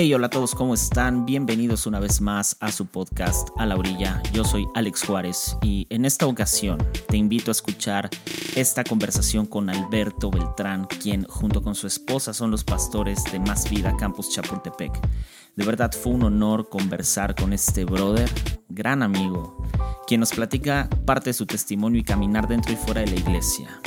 Hey, hola a todos, ¿cómo están? Bienvenidos una vez más a su podcast A la Orilla. Yo soy Alex Juárez y en esta ocasión te invito a escuchar esta conversación con Alberto Beltrán, quien junto con su esposa son los pastores de Más Vida Campus Chapultepec. De verdad fue un honor conversar con este brother, gran amigo, quien nos platica parte de su testimonio y caminar dentro y fuera de la iglesia.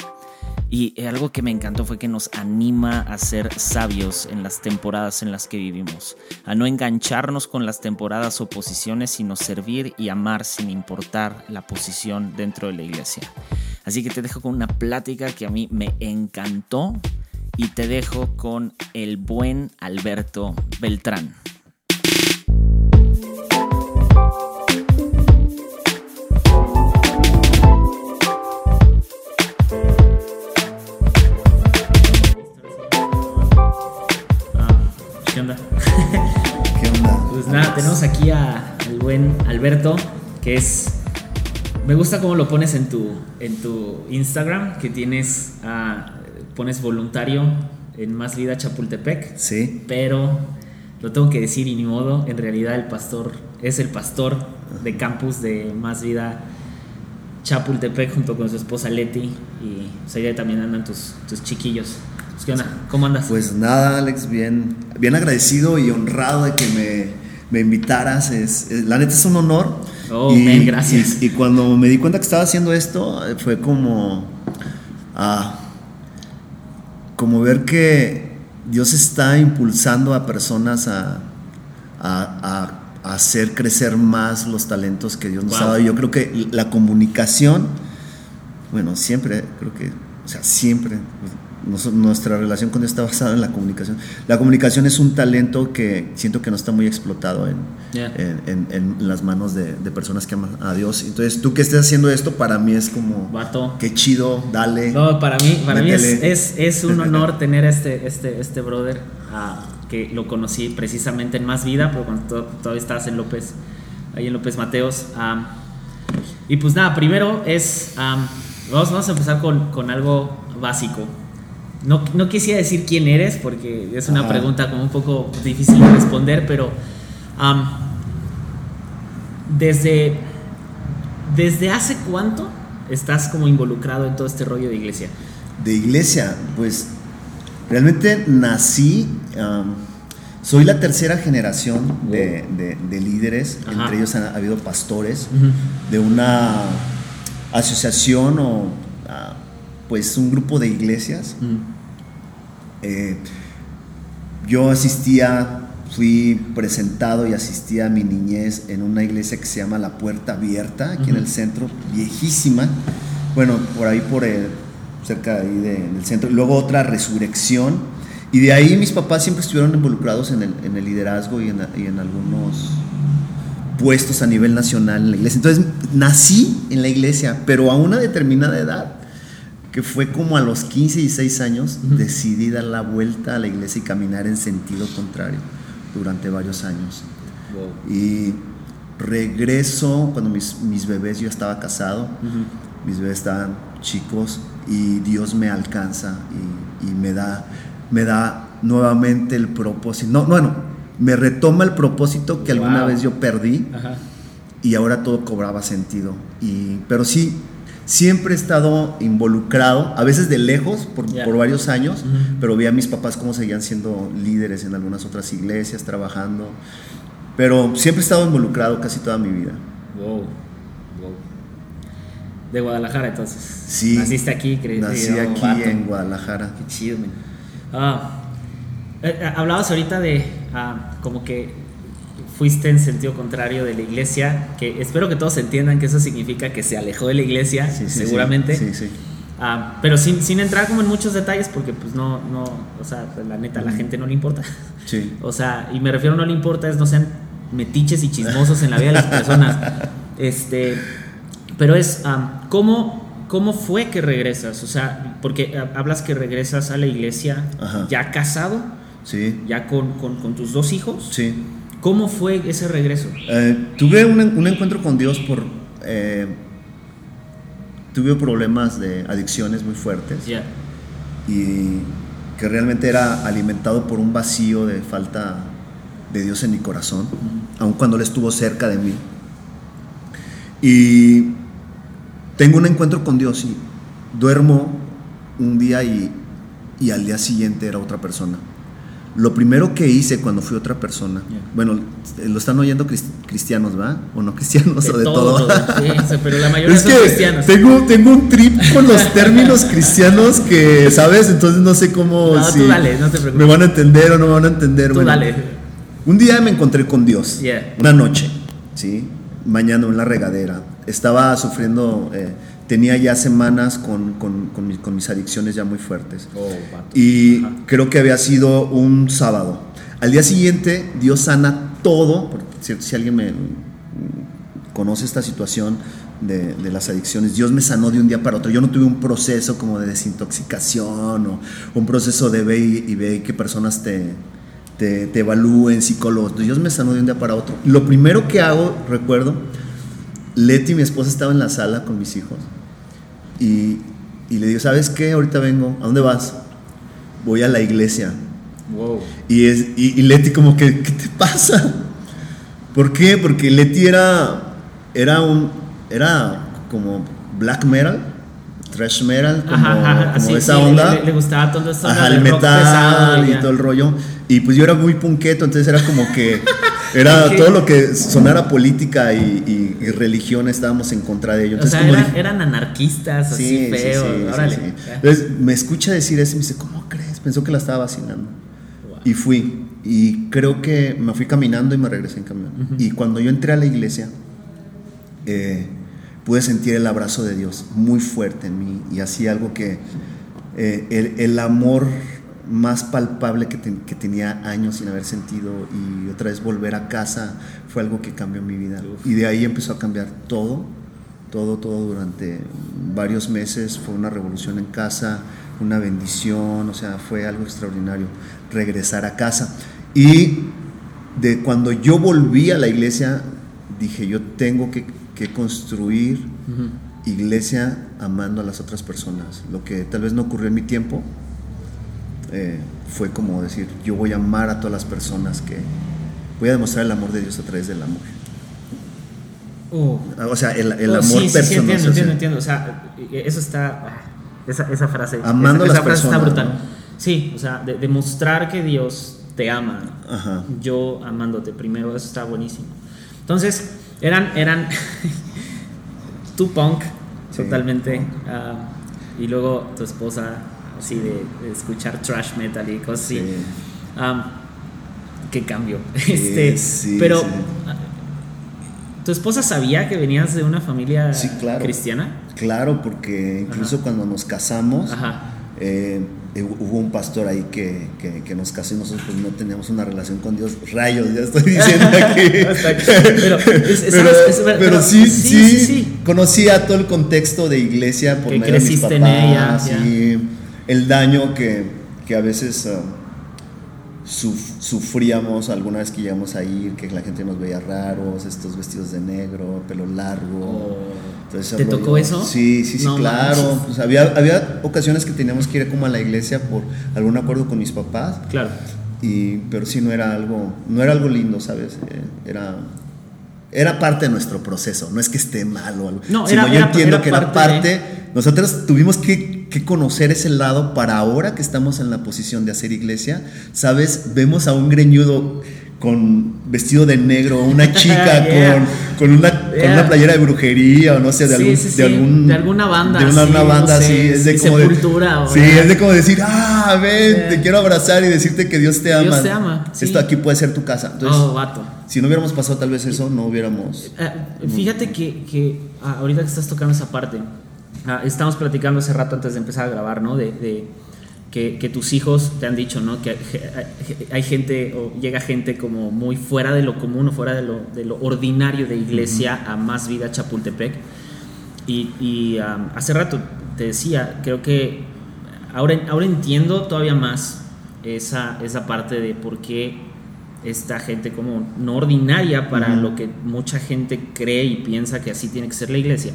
Y algo que me encantó fue que nos anima a ser sabios en las temporadas en las que vivimos, a no engancharnos con las temporadas o posiciones, sino servir y amar sin importar la posición dentro de la iglesia. Así que te dejo con una plática que a mí me encantó y te dejo con el buen Alberto Beltrán. tenemos aquí a, al buen Alberto, que es... Me gusta cómo lo pones en tu, en tu Instagram, que tienes... Ah, pones voluntario en Más Vida Chapultepec. Sí. Pero lo tengo que decir y ni modo, en realidad el pastor es el pastor de campus de Más Vida Chapultepec junto con su esposa Leti y pues, también andan tus, tus chiquillos. Pues, ¿Qué onda? ¿Cómo andas? Pues nada, Alex, bien, bien agradecido y honrado de que me me invitaras. Es, la neta es un honor. Oh, y, gracias. Y, cuando me di cuenta que estaba haciendo esto, fue como. Ah, como ver que Dios está impulsando a personas a, a, hacer crecer más los talentos que Dios nos ha dado. Yo creo que la comunicación, bueno, siempre, creo que, o sea, siempre, nuestra relación con Dios está basada en la comunicación. La comunicación es un talento que siento que no está muy explotado en, en, las manos de, personas que aman a Dios. Entonces, tú que estés haciendo esto, para mí es como... Vato. Qué chido, dale. No, para mí, para mí es, es, un honor tener este, este, este brother ah, que lo conocí precisamente en Más Vida, pero cuando todavía estabas en López, ahí en López Mateos. y pues nada, primero es... vamos, vamos a empezar con, con algo básico. No, no, quisiera decir quién eres porque es una pregunta como un poco difícil de responder, pero desde, desde hace cuánto estás como involucrado en todo este rollo de iglesia? De iglesia, pues realmente nací, soy la tercera generación de, líderes, entre ellos ha, habido pastores de una asociación o ah, pues un grupo de iglesias. Mm. Eh, yo asistía, fui presentado y asistía a mi niñez en una iglesia que se llama La Puerta Abierta, aquí en el centro, viejísima. Bueno, por ahí, por el, cerca de ahí del centro. luego otra resurrección. Y de ahí mis papás siempre estuvieron involucrados en el, liderazgo y en, y en algunos puestos a nivel nacional en la iglesia. Entonces nací en la iglesia, pero a una determinada edad que fue como a los 15 y 16 años, decidí dar la vuelta a la iglesia y caminar en sentido contrario durante varios años. Y regreso cuando mis, mis, bebés, yo estaba casado, mis bebés estaban chicos y Dios me alcanza y, me, da, me da nuevamente el propósito. No, bueno, me retoma el propósito que alguna vez yo perdí y ahora todo cobraba sentido. Y, pero sí, siempre he estado involucrado, a veces de lejos, por, varios años, pero vi a mis papás cómo seguían siendo líderes en algunas otras iglesias, trabajando. Pero siempre he estado involucrado casi toda mi vida. Wow. wow. De Guadalajara, entonces. Sí. Naciste aquí, creo. Nací aquí en Guadalajara. Qué chido, man. Ah, eh, eh, hablabas ahorita de ah, como que fuiste en sentido contrario de la iglesia, que espero que todos entiendan que eso significa que se alejó de la iglesia, seguramente. Sí, sí, ah, pero sin, sin, entrar como en muchos detalles, porque pues no, no, o sea, pues, la neta, a la gente no le importa. Sí. O sea, y me refiero a no le importa, es no sean metiches y chismosos en la vida de las personas. Este, pero es, ¿cómo, ¿cómo fue que regresas? O sea, porque hablas que regresas a la iglesia ya casado, sí. ya con, con, con tus dos hijos. Sí. ¿Cómo fue ese regreso? Eh, tuve un, encuentro con Dios por... Eh, tuve problemas de adicciones muy fuertes. Y que realmente era alimentado por un vacío de falta de Dios en mi corazón, aun cuando Él estuvo cerca de mí. Y tengo un encuentro con Dios y duermo un día y, y al día siguiente era otra persona. Lo primero que hice cuando fui otra persona, bueno, lo están oyendo cristianos, ¿va? O no cristianos, o de todo. Sí, pero la mayoría es son que cristianos. Tengo, tengo un trip con los términos cristianos que, ¿sabes? Entonces no sé cómo. No, tú dale, no te preocupes. Me van a entender o no me van a entender. Tú dale. Un día me encontré con Dios. Una noche, ¿sí? Mañana en la regadera. Estaba sufriendo. Eh, tenía ya semanas con, con, con, mis, adicciones ya muy fuertes. Oh, y creo que había sido un sábado. Al día siguiente, Dios sana todo, porque si, alguien me conoce esta situación de, de, las adicciones, Dios me sanó de un día para otro. Yo no tuve un proceso como de desintoxicación o un proceso de ve y, ve qué personas te, te, te evalúen, psicólogos. Dios me sanó de un día para otro. Lo primero que hago, recuerdo, Leti, mi esposa, estaba en la sala con mis hijos y, le digo, ¿sabes qué? Ahorita vengo. ¿A dónde vas? Voy a la iglesia. Wow. Y, es, y, Leti como que, ¿qué te pasa? ¿Por qué? Porque Leti era, era un, era como black metal, thrash metal, como, esa onda. Le, gustaba todo esto. Ajá, el metal y todo el rollo. Y pues yo era muy punqueto, entonces era como que era todo lo que sonara política y, religión estábamos en contra de ello. Entonces, o sea, eran, anarquistas, así feos. Entonces me escucha decir eso y me dice, ¿cómo crees? Pensó que la estaba vacilando. Y fui. Y creo que me fui caminando y me regresé en camión. Y cuando yo entré a la iglesia, eh, pude sentir el abrazo de Dios muy fuerte en mí y así algo que eh, el, el amor más palpable que, tenía años sin haber sentido y otra vez volver a casa fue algo que cambió mi vida. Y de ahí empezó a cambiar todo, todo, todo durante varios meses. Fue una revolución en casa, una bendición, o sea, fue algo extraordinario regresar a casa. Y de cuando yo volví a la iglesia, dije, yo tengo que, construir iglesia amando a las otras personas, lo que tal vez no ocurrió en mi tiempo, eh, fue como decir, yo voy a amar a todas las personas que voy a demostrar el amor de Dios a través del amor. Oh. O sea, el, el oh, amor personal. Sí, entiendo, entiendo, entiendo. O sea, eso está. Esa, esa frase. Amando esa, a las frase está brutal. Sí, o sea, demostrar que Dios te ama. Yo amándote primero, eso está buenísimo. Entonces, eran. eran tu punk, totalmente. Ah, y luego tu esposa así de, escuchar trash metal y cosas así. qué cambio. este, pero, ¿tu esposa sabía que venías de una familia cristiana? Claro, porque incluso cuando nos casamos, eh, eh, hubo un pastor ahí que, que, nos casó y nosotros pues no teníamos una relación con Dios. Rayos, ya estoy diciendo aquí. pero, sí, sí, sí, conocía todo el contexto de iglesia por medio de mis papás. En ella, el daño que, que a veces uh, sufríamos alguna vez que llegamos a ir, que la gente nos veía raros, estos vestidos de negro, pelo largo. Oh. ¿Te tocó eso? Sí, sí, sí, claro. Pues había, había ocasiones que teníamos que ir como a la iglesia por algún acuerdo con mis papás. Claro. Y, pero sí no era algo, no era algo lindo, ¿sabes? Eh, era, era parte de nuestro proceso, no es que esté mal o algo. No, sino yo entiendo que era parte. Nosotros tuvimos que que conocer ese lado para ahora que estamos en la posición de hacer iglesia. ¿Sabes? Vemos a un greñudo con vestido de negro, una chica con, con, una, con, una, playera de brujería o no sé, de, algún, de, algún, de alguna banda. De una, banda así. Es de como sepultura. sí, es de como decir, ah, ven, te quiero abrazar y decirte que Dios te ama. Dios te ama. Esto aquí puede ser tu casa. Entonces, oh, vato. Si no hubiéramos pasado tal vez eso, no hubiéramos... Eh, fíjate que, que ah, ahorita que estás tocando esa parte, Ah, estamos platicando hace rato antes de empezar a grabar, ¿no? De, que, tus hijos te han dicho, ¿no? Que hay gente o llega gente como muy fuera de lo común o fuera de lo, de lo ordinario de iglesia a más vida Chapultepec. Y, hace rato te decía, creo que ahora, ahora entiendo todavía más esa, esa parte de por qué esta gente como no ordinaria para lo que mucha gente cree y piensa que así tiene que ser la iglesia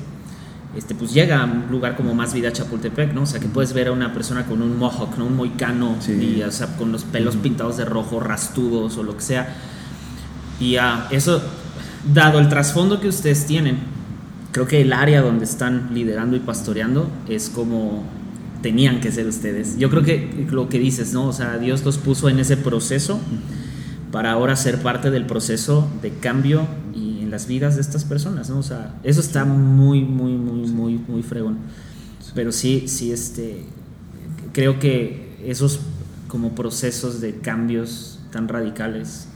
este, pues llega a un lugar como más vida Chapultepec, ¿no? O sea, que puedes ver a una persona con un mohawk, ¿no? Un moicano, y, o sea, con los pelos pintados de rojo, rastudos o lo que sea. Y a eso, dado el trasfondo que ustedes tienen, creo que el área donde están liderando y pastoreando es como tenían que ser ustedes. Yo creo que lo que dices, ¿no? O sea, Dios los puso en ese proceso para ahora ser parte del proceso de cambio y en las vidas de estas personas, ¿no? O sea, eso está muy, muy, muy, muy, muy fregón. Pero sí, sí, este, creo que esos como procesos de cambios tan radicales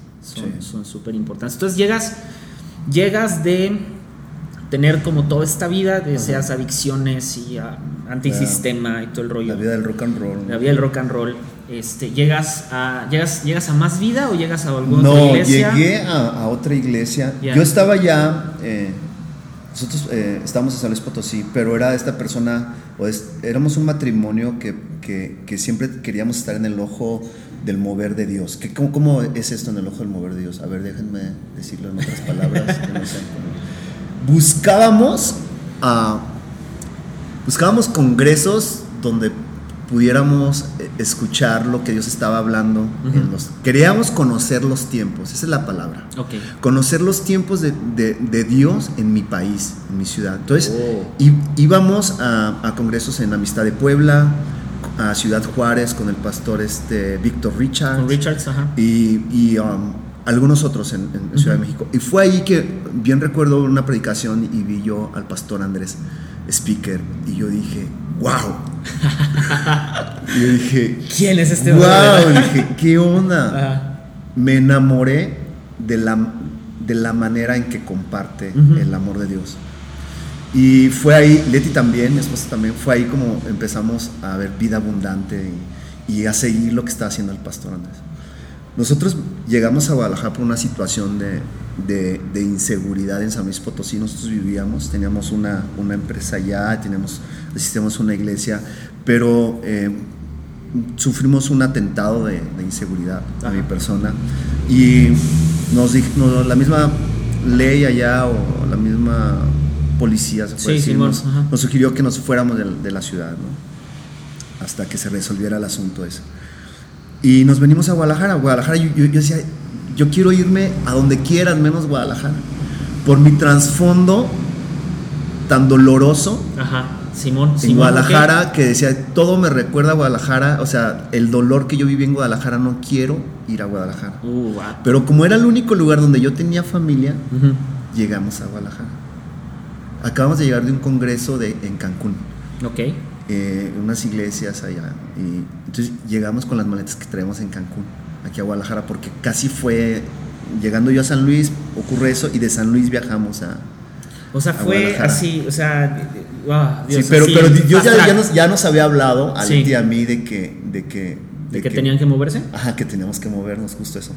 son súper importantes. Entonces llegas, llegas de tener como toda esta vida de esas adicciones y antisistema y todo el rollo. La vida del rock and roll. La vida del rock and roll. Este, ¿llegas, a, llegas, ¿Llegas a más vida o llegas a alguna otra iglesia? No, llegué a, otra iglesia. Yo estaba ya, eh, nosotros eh, estábamos en San Luis Potosí, pero era esta persona, o éramos un matrimonio que, que, que, siempre queríamos estar en el ojo del mover de Dios. ¿Qué, cómo, cómo, es esto en el ojo del mover de Dios? A ver, déjenme decirlo en otras palabras. que no sean buscábamos, uh, buscábamos congresos donde pudiéramos eh, escuchar lo que Dios estaba hablando. en los, queríamos conocer los tiempos, esa es la palabra. Conocer los tiempos de, de, Dios en mi país, en mi ciudad. Entonces, oh. íbamos a, a, congresos en Amistad de Puebla, a Ciudad Juárez con el pastor este, Víctor Richards. Richards, ajá. Y, y um, algunos otros en, Ciudad de México. Y fue ahí que bien recuerdo una predicación y vi yo al pastor Andrés speaker y yo dije, wow. y yo dije, ¿quién es este Wow, dije, ¿qué onda? Me enamoré de la, de la manera en que comparte el amor de Dios. Y fue ahí, Leti también, mi esposa también, fue ahí como empezamos a ver vida abundante y, y a seguir lo que está haciendo el pastor Andrés. Nosotros llegamos a Guadalajara por una situación de, inseguridad en San Luis Potosí. Nosotros vivíamos, teníamos una, empresa allá, teníamos, asistíamos a una iglesia, pero eh, sufrimos un atentado de, inseguridad a mi persona. Y nos, la misma ley allá o la misma policía se nos, sugirió que nos fuéramos de, la ciudad, hasta que se resolviera el asunto ese. Y nos venimos a Guadalajara. Guadalajara, yo, yo, decía, yo quiero irme a donde quieras, menos Guadalajara. Por mi trasfondo tan doloroso. Ajá. Simón, en Guadalajara, que decía, todo me recuerda a Guadalajara, o sea, el dolor que yo viví en Guadalajara, no quiero ir a Guadalajara. Uh, Pero como era el único lugar donde yo tenía familia, llegamos a Guadalajara. Acabamos de llegar de un congreso de, en Cancún. Ok. Eh, unas iglesias allá. Y entonces llegamos con las maletas que traemos en Cancún, aquí a Guadalajara, porque casi fue, llegando yo a San Luis, ocurre eso, y de San Luis viajamos a... O sea, fue así, o sea, sí, pero, pero Dios ya, nos, había hablado a y a mí de que... De que, de, que, tenían que moverse. Ajá, que teníamos que movernos, justo eso.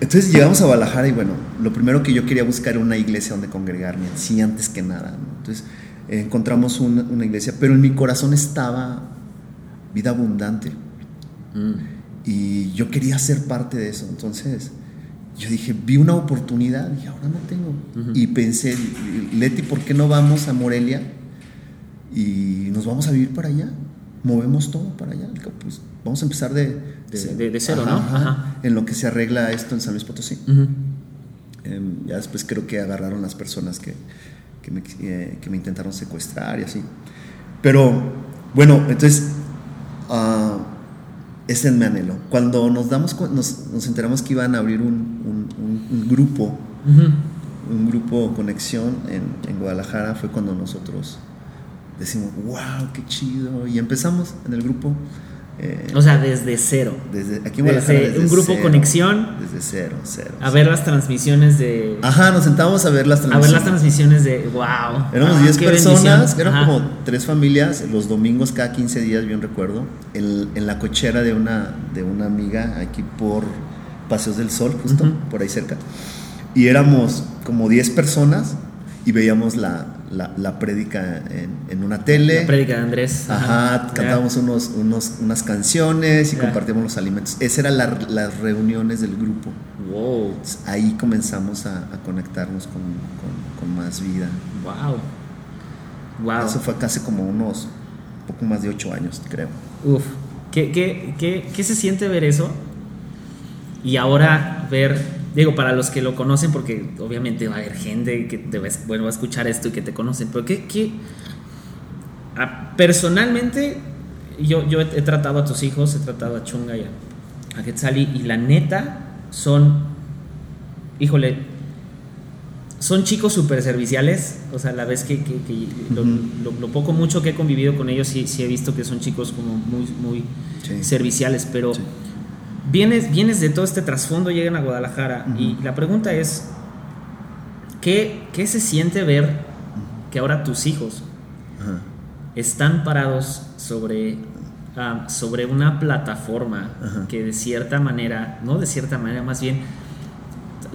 Entonces llegamos a Guadalajara y bueno, lo primero que yo quería buscar era una iglesia donde congregarme, sí, antes que nada. Entonces encontramos una, iglesia, pero en mi corazón estaba vida abundante. Mm. Y yo quería ser parte de eso. Entonces, yo dije, vi una oportunidad y ahora no tengo. Y pensé, Leti, ¿por qué no vamos a Morelia y nos vamos a vivir para allá? Movemos todo para allá. Pues vamos a empezar de, de, cero, ¿no? En lo que se arregla esto en San Luis Potosí. Em, ya después creo que agarraron las personas que, eh, que me, intentaron secuestrar y así. Pero bueno, entonces, uh, ese es mi anhelo. Cuando nos, damos, nos, nos enteramos que iban a abrir un, un, grupo, un grupo conexión en, en Guadalajara, fue cuando nosotros decimos, wow, qué chido. Y empezamos en el grupo eh, o sea, desde cero. Desde, aquí desde, un grupo conexión. Desde cero, cero. A ver las transmisiones de. Ajá, nos sentábamos a ver las transmisiones. A ver las transmisiones de. ¡Wow! Éramos 10 ah, personas, eran como tres familias, los domingos cada 15 días, bien recuerdo, en, en, la cochera de una, de una amiga aquí por Paseos del Sol, justo, por ahí cerca. Y éramos como 10 personas y veíamos la, la, la prédica en, en, una tele. La prédica de Andrés. Ajá, cantábamos unos, unos, unas canciones y compartíamos los alimentos. Esas eran las reuniones del grupo. Wow. ahí comenzamos a, a conectarnos con, con, más vida. Wow. Wow. Eso fue casi como unos poco más de ocho años, creo. Uf. ¿Qué, qué, qué, qué se siente ver eso? Y ahora ver digo, para los que lo conocen, porque obviamente va a haber gente que te va, bueno, va a escuchar esto y que te conocen, pero ¿qué, qué? Ah, personalmente, yo, yo he, tratado a tus hijos, he tratado a Chunga y a, a Quetzali, y la neta son, híjole, son chicos súper serviciales, o sea, la vez que, que, lo, poco mucho que he convivido con ellos, sí, sí he visto que son chicos como muy, muy serviciales, pero vienes, vienes de todo este trasfondo, llegan a Guadalajara y la pregunta es, ¿qué, ¿qué, se siente ver que ahora tus hijos están parados sobre, sobre una plataforma que de cierta manera, no de cierta manera, más bien,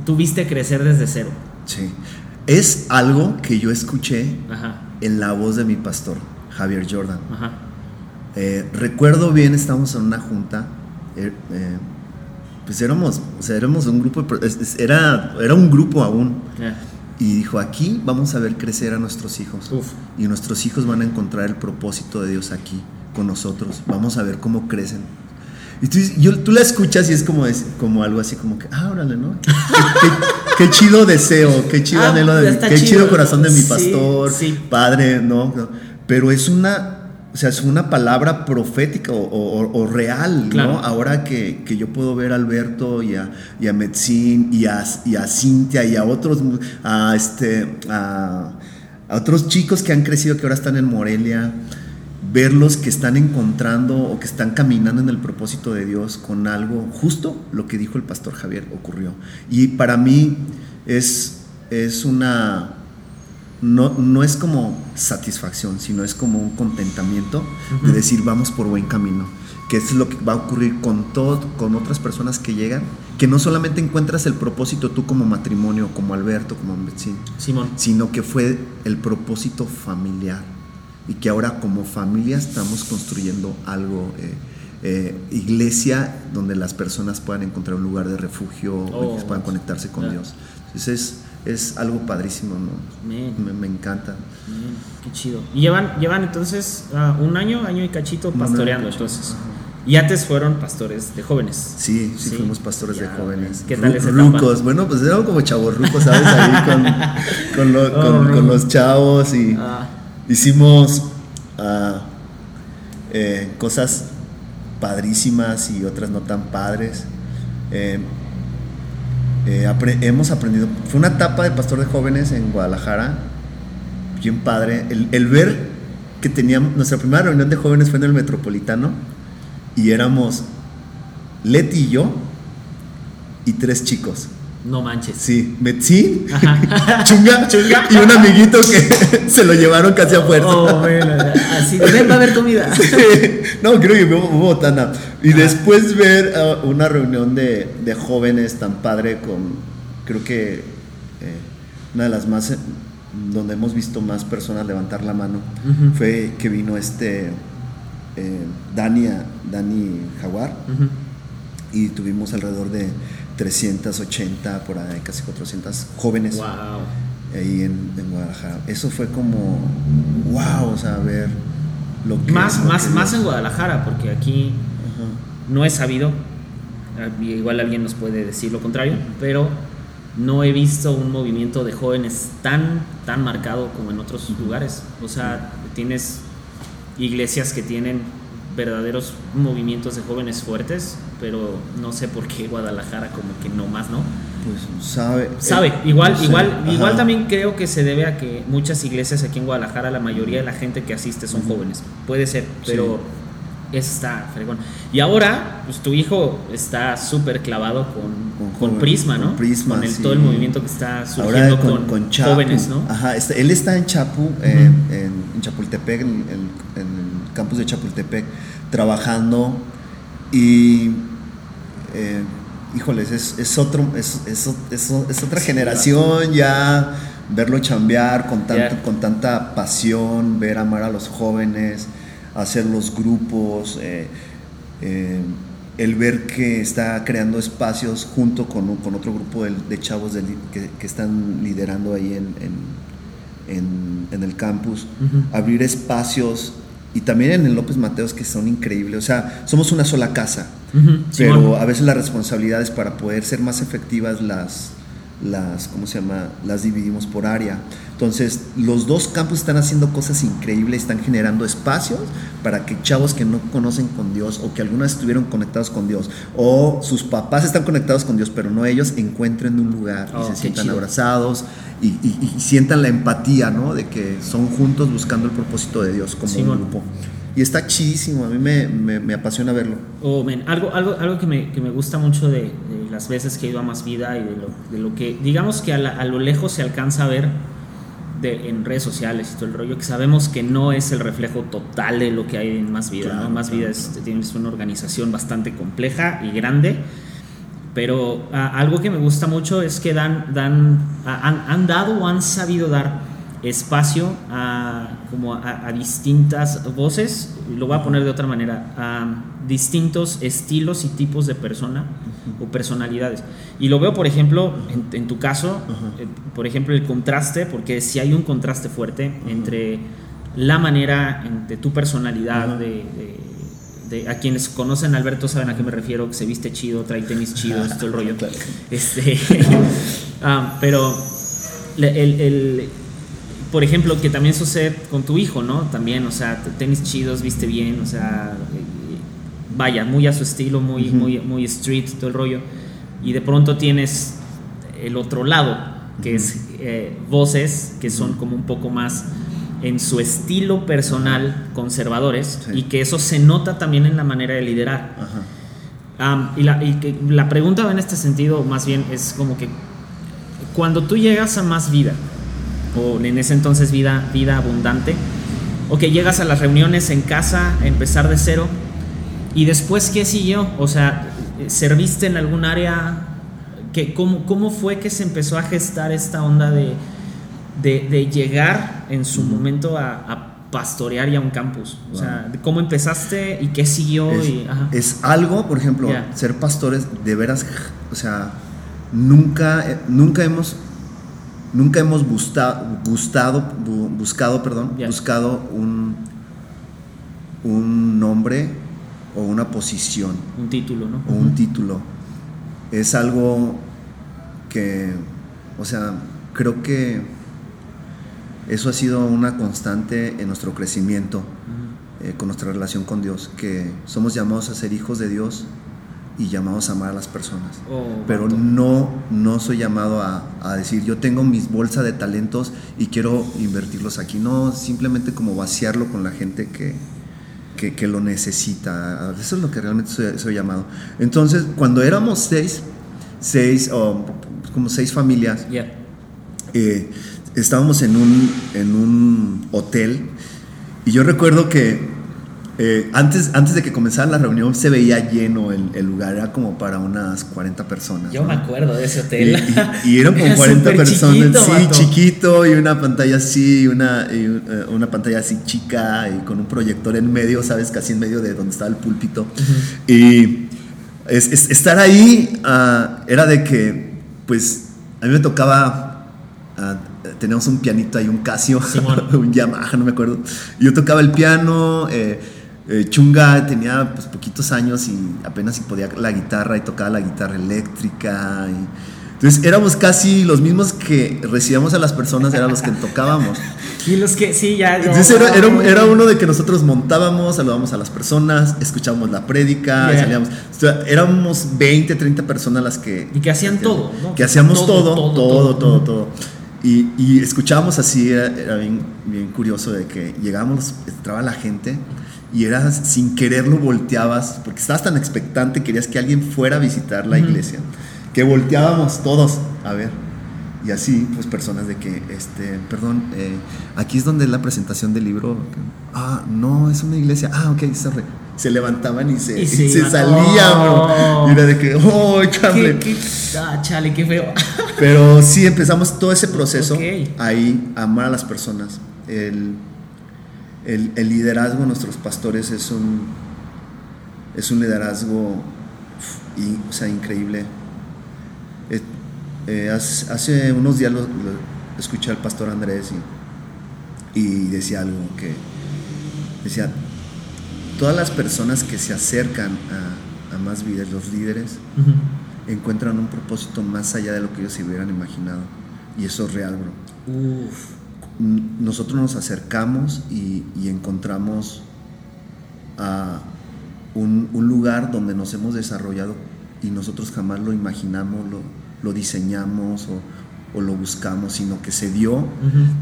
tuviste crecer desde cero? Sí. Es algo que yo escuché en la voz de mi pastor, Javier Jordan. Eh, recuerdo bien, estábamos en una junta. Eh, eh, pues éramos, o sea, éramos un grupo, era, era un grupo aún. Y dijo, aquí vamos a ver crecer a nuestros hijos. Y nuestros hijos van a encontrar el propósito de Dios aquí con nosotros. Vamos a ver cómo crecen. Y tú, yo, tú la escuchas y es como, es como algo así como que, ah, órale, ¿no? qué, chido deseo, qué chido ah, anhelo, de, qué chido. corazón de mi pastor, padre, ¿no? Pero es una, o sea, es una palabra profética o, real, ¿no? Ahora que, que, yo puedo ver a Alberto y a, y a Metzin y a, y a Cintia y a otros, a, este, a, a otros chicos que han crecido que ahora están en Morelia verlos que están encontrando o que están caminando en el propósito de Dios con algo justo lo que dijo el pastor Javier ocurrió. Y para mí es, es una, no, no es como satisfacción, sino es como un contentamiento de decir vamos por buen camino. Que es lo que va a ocurrir con todo, con otras personas que llegan, que no solamente encuentras el propósito tú como matrimonio, como Alberto, como Simón, sino que fue el propósito familiar y que ahora como familia estamos construyendo algo, eh, eh, iglesia donde las personas puedan encontrar un lugar de refugio oh, puedan conectarse con Dios. Entonces es, algo padrísimo, ¿no? Me, encanta. Qué chido. Y llevan, llevan entonces ah, un año, año y cachito pastoreando, entonces. Y antes fueron pastores de jóvenes. Sí, sí, fuimos pastores de jóvenes. ¿Qué tal ese Rucos, bueno, pues eran como chavos rucos, ¿sabes? Ahí con, con, oh, con, los chavos y... Ah hicimos ah, eh, cosas padrísimas y otras no tan padres. Eh, eh, hemos aprendido, fue una etapa de pastor de jóvenes en Guadalajara, bien padre, el, el, ver que teníamos, nuestra primera reunión de jóvenes fue en el Metropolitano y éramos Leti y yo y tres chicos. No manches. Sí, Metzín, chunga, chunga, y un amiguito que se lo llevaron casi a fuerza. Oh, bueno, así, ven, va a haber comida. No, creo que hubo, botana. Y después ver uh, una reunión de, de, jóvenes tan padre con, creo que eh, una de las más, donde hemos visto más personas levantar la mano, fue que vino este eh, Dani, Dani Jaguar, y tuvimos alrededor de 380, por ahí casi 400 jóvenes. Ahí en, Guadalajara. Eso fue como, wow, o sea, ver lo que... Más, más, más en Guadalajara, porque aquí no he sabido, igual alguien nos puede decir lo contrario, pero no he visto un movimiento de jóvenes tan, tan marcado como en otros lugares. O sea, tienes iglesias que tienen verdaderos movimientos de jóvenes fuertes, pero no sé por qué Guadalajara como que no más, ¿no? Pues sabe. Sabe, eh, igual, igual, igual también creo que se debe a que muchas iglesias aquí en Guadalajara, la mayoría de la gente que asiste son jóvenes. Puede ser, pero está fregón. Y ahora, pues tu hijo está súper clavado con, con, Prisma, ¿no? Con Prisma, con todo el movimiento que está surgiendo con, jóvenes, ¿no? Ajá, este, él está en Chapu, eh, en, Chapultepec, en, en el campus de Chapultepec, trabajando y eh, híjoles, es, otro, es, es, otra generación ya, verlo chambear con, tanto, con tanta pasión, ver amar a los jóvenes, hacer los grupos, eh, eh, el ver que está creando espacios junto con, otro grupo de, chavos que, están liderando ahí en, en, el campus, abrir espacios y también en el López Mateos que son increíbles, o sea, somos una sola casa pero a veces las responsabilidades para poder ser más efectivas las, las, ¿cómo se llama? Las dividimos por área. Entonces, los dos campos están haciendo cosas increíbles, están generando espacios para que chavos que no conocen con Dios o que algunas estuvieron conectados con Dios o sus papás están conectados con Dios, pero no ellos, encuentren un lugar y oh, se sientan abrazados y, sientan la empatía, ¿no? De que son juntos buscando el propósito de Dios como un grupo. Y está chidísimo, a mí me, me, apasiona verlo. Oh, algo, algo, algo que, me, que me gusta mucho de, las veces que he ido a Más Vida y de lo, de lo que, digamos que a, a, lo lejos se alcanza a ver de, en redes sociales y todo el rollo, que sabemos que no es el reflejo total de lo que hay en Más Vida. ¿no? Más Vida es, tiene una organización bastante compleja y grande, pero ah, algo que me gusta mucho es que dan, dan, han, han dado o han sabido dar espacio a, como a, distintas voces, lo voy a poner de otra manera, a distintos estilos y tipos de persona o personalidades. Y lo veo, por ejemplo, en, tu caso, eh, por ejemplo, el contraste, porque si hay un contraste fuerte entre la manera de tu personalidad, de, a quienes conocen a Alberto saben a qué me refiero, que se viste chido, trae tenis chidos, todo el rollo. Este, ah, pero el por ejemplo, que también sucede con tu hijo, ¿no? También, o sea, tenis chidos, viste bien, o sea, eh, vaya, muy a su estilo, muy, muy, muy street, todo el rollo. Y de pronto tienes el otro lado, que es eh, voces que son como un poco más en su estilo personal conservadores y que eso se nota también en la manera de liderar. y, la, y que la pregunta en este sentido más bien es como que cuando tú llegas a más vida, o en ese entonces vida, vida abundante, o que llegas a las reuniones en casa, empezar de cero, y después, ¿qué siguió? O sea, ¿serviste en algún área? ¿Qué, cómo, ¿Cómo fue que se empezó a gestar esta onda de, de, llegar en su momento a, pastorear ya un campus? O sea, ¿cómo empezaste y qué siguió? Es, y, es algo, por ejemplo, ser pastores, de veras, o sea, nunca, eh, nunca hemos nunca hemos gustado, buscado, perdón, buscado un, un nombre o una posición. Un título, ¿no? O un título. Es algo que, o sea, creo que eso ha sido una constante en nuestro crecimiento, eh, con nuestra relación con Dios, que somos llamados a ser hijos de Dios y llamados a amar a las personas. Oh, Pero no, no soy llamado a, a, decir, yo tengo mis bolsas de talentos y quiero invertirlos aquí. No, simplemente como vaciarlo con la gente que, que, que lo necesita. Eso es lo que realmente soy, llamado. Entonces, cuando éramos seis, seis o como seis familias, eh, estábamos en un, en un hotel y yo recuerdo que eh, antes, antes de que comenzara la reunión se veía lleno el, el lugar, era como para unas 40 personas. Yo me acuerdo de ese hotel. Y, eran como 40 personas, sí, chiquito, y una pantalla así, una, eh, una pantalla así chica, y con un proyector en medio, ¿sabes? Casi en medio de donde estaba el púlpito. Y es, estar ahí ah, era de que, pues, a mí me tocaba... Teníamos un pianito ahí, un Casio, un Yamaha, no me acuerdo. Yo tocaba el piano, eh, eh, Chunga tenía pues, poquitos años y apenas si podía la guitarra y tocaba la guitarra eléctrica. entonces éramos casi los mismos que recibíamos a las personas, eran los que tocábamos. y los que, sí, ya. Entonces era, uno de que nosotros montábamos, saludábamos a las personas, escuchábamos la prédica, salíamos. éramos 20, 30 personas las que. Y que hacían todo, Que hacíamos todo, todo, todo, todo. Y, y, escuchábamos así, era, bien, bien curioso de que llegábamos, entraba la gente y eras sin quererlo volteabas, porque estabas tan expectante, querías que alguien fuera a visitar la iglesia, que volteábamos todos a ver. Y así, pues personas de que, este, perdón, eh, aquí es donde es la presentación del libro. Ah, no, es una iglesia. Ah, ok, sorry. Se levantaban y se, se, salían, oh. Y era de que, oh, chale. ¿Qué, ah, chale, qué feo. Pero sí, empezamos todo ese proceso ahí, amar a las personas. El el, liderazgo de nuestros pastores es un, es un liderazgo o sea, increíble. Eh, eh, hace, unos días lo, escuché al pastor Andrés y, y, decía algo que decía, todas las personas que se acercan a más vidas, los líderes, encuentran un propósito más allá de lo que ellos se hubieran imaginado. Y eso es real, bro. Nosotros nos acercamos y, encontramos a un, lugar donde nos hemos desarrollado y nosotros jamás lo imaginamos, lo, lo diseñamos o, o, lo buscamos, sino que se dio.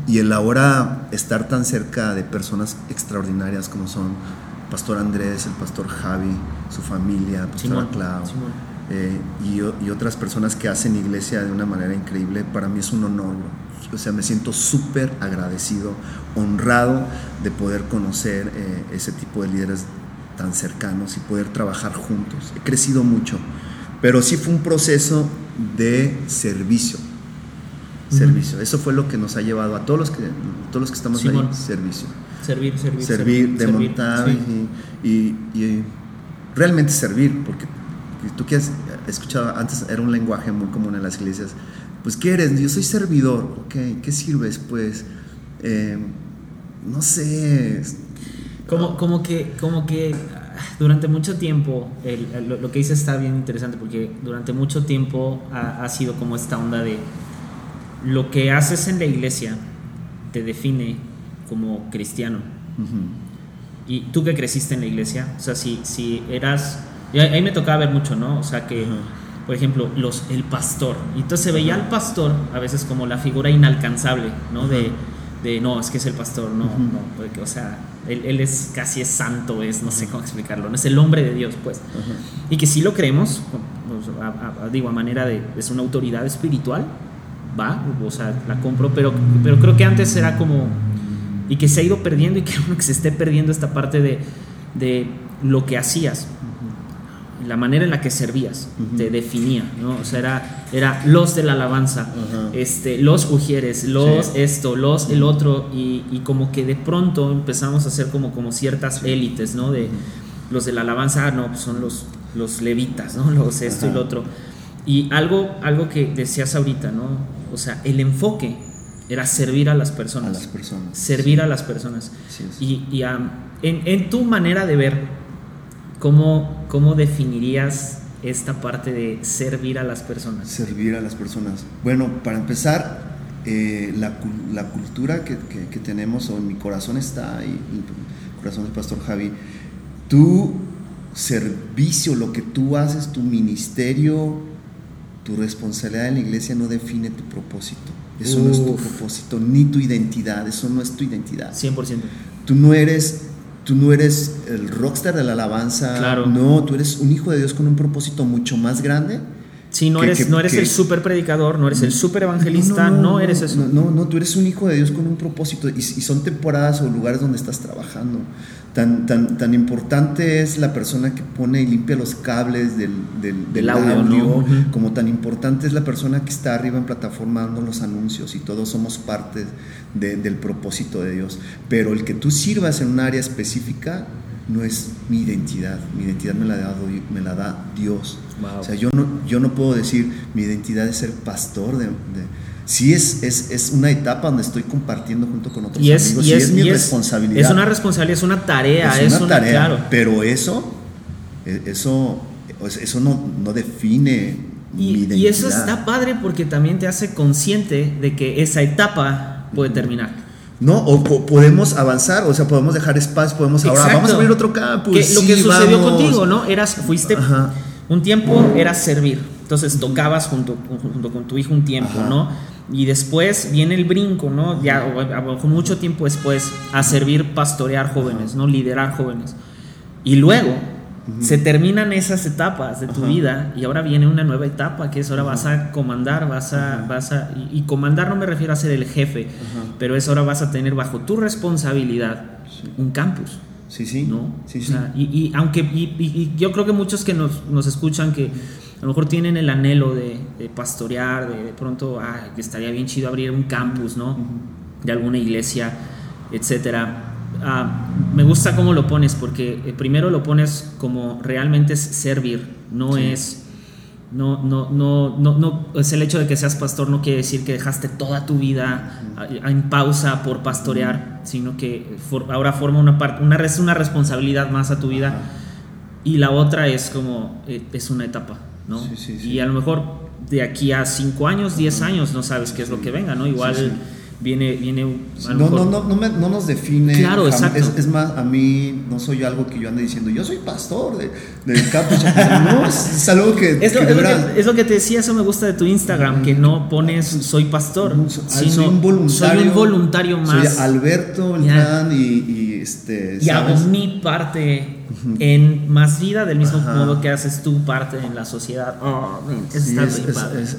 Y el ahora estar tan cerca de personas extraordinarias como son Pastor Andrés, el Pastor Javi, su familia, Pastor Clau, eh, y, otras personas que hacen iglesia de una manera increíble, para mí es un honor. O sea, me siento súper agradecido, honrado de poder conocer eh, ese tipo de líderes tan cercanos y poder trabajar juntos. He crecido mucho, pero sí fue un proceso de servicio. Servicio. Eso fue lo que nos ha llevado a todos los que, todos los que estamos ahí, servicio. Servir, servir. Servir, de montar y, realmente servir, porque tú que has escuchado, antes era un lenguaje muy común en las iglesias, pues ¿qué eres? Yo soy servidor, ok, ¿qué sirves? Pues, eh, no sé. Como, como, que, como que durante mucho tiempo, lo, que dices está bien interesante, porque durante mucho tiempo ha, ha sido como esta onda de lo que haces en la iglesia te define como cristiano. Y tú que creciste en la iglesia, o sea, si, si eras... Ahí me tocaba ver mucho, ¿no? O sea, que, por ejemplo, los, el pastor. Y entonces se veía al pastor a veces como la figura inalcanzable, ¿no? De, de, no, es que es el pastor, no, no, porque, o sea, él, él, es casi es santo, es, no sé cómo explicarlo, no es el hombre de Dios, pues. Y que sí lo creemos, pues, digo, a manera de, es una autoridad espiritual, va, o sea, la compro, pero, pero creo que antes era como y que se ha ido perdiendo y que se esté perdiendo esta parte de, de lo que hacías, la manera en la que servías, te definía, ¿no? O sea, era, era los de la alabanza, este, los ujieres, los esto, los el otro, y, y, como que de pronto empezamos a hacer como, como ciertas élites, ¿no? De los de la alabanza, ah, no, pues son los, los levitas, ¿no? Los esto y lo otro. Y algo, algo que decías ahorita, ¿no? O sea, el enfoque era servir a las personas. A las personas. Servir a las personas. y, y en, en, tu manera de ver, ¿cómo, ¿cómo definirías esta parte de servir a las personas? Servir a las personas. Bueno, para empezar, eh, la, la, cultura que, que, tenemos, o en mi corazón está, y el corazón del pastor Javi, tu servicio, lo que tú haces, tu ministerio, tu responsabilidad en la iglesia no define tu propósito. Eso no es tu propósito, ni tu identidad, eso no es tu identidad. 100%. Tú no eres tú no eres el rockstar de la alabanza. Claro. No, tú eres un hijo de Dios con un propósito mucho más grande. Sí, no eres, no eres el super predicador, no eres el super evangelista, no, eres eso. No, no, tú eres un hijo de Dios con un propósito y, y son temporadas o lugares donde estás trabajando. Tan, tan, tan importante es la persona que pone y limpia los cables del, del, audio, como tan importante es la persona que está arriba en plataforma dando los anuncios y todos somos parte del propósito de Dios. Pero el que tú sirvas en un área específica no es mi identidad, mi identidad me la da, me la da Dios. O sea, yo no, yo no puedo decir mi identidad es ser pastor de sí es, es, es, una etapa donde estoy compartiendo junto con otros y es, amigos y es, mi responsabilidad. Es una responsabilidad, es una tarea. Es una, tarea, claro. pero eso, e, eso, eso no, no define y, mi identidad. Y eso está padre porque también te hace consciente de que esa etapa puede terminar. ¿No? O podemos avanzar, o sea, podemos dejar espacio, podemos ahora, vamos a abrir otro campus. Que, lo que sucedió contigo, ¿no? Eras, fuiste, un tiempo eras servir, entonces tocabas junto, junto con tu hijo un tiempo, ¿no? Y después viene el brinco, ¿no? Ya mucho tiempo después a servir, pastorear jóvenes, ¿no? Liderar jóvenes. Y luego se terminan esas etapas de tu vida y ahora viene una nueva etapa que es ahora vas a comandar, vas a, vas a y, comandar no me refiero a ser el jefe, pero es ahora vas a tener bajo tu responsabilidad un campus. Sí, sí. ¿no? Sí, sí. y, y, aunque y, yo creo que muchos que nos, nos escuchan que a lo mejor tienen el anhelo de, pastorear, de, de pronto, ah, que estaría bien chido abrir un campus, ¿no? De alguna iglesia, etcétera. Ah, me gusta cómo lo pones, porque eh, primero lo pones como realmente es servir, no es. No, no, no, no, no, es el hecho de que seas pastor no quiere decir que dejaste toda tu vida en pausa por pastorear, sino que ahora forma una parte, una, una responsabilidad más a tu vida y la otra es como, eh, es una etapa, ¿no? Y a lo mejor de aquí a 5 años, 10 años, no sabes qué es lo que venga, ¿no? Igual viene, viene no, no, no, no, no, nos define. Claro, exacto. Es, más, a mí no soy algo que yo ande diciendo, yo soy pastor de, del campus. no, es, algo que es, lo, que, es, lo que te decía, eso me gusta de tu Instagram, que no pones soy pastor, soy, soy un voluntario. Soy un voluntario más. Soy Alberto Beltrán y, y, este. Y hago mi parte en más vida, del mismo modo que haces tu parte en la sociedad. Oh, es,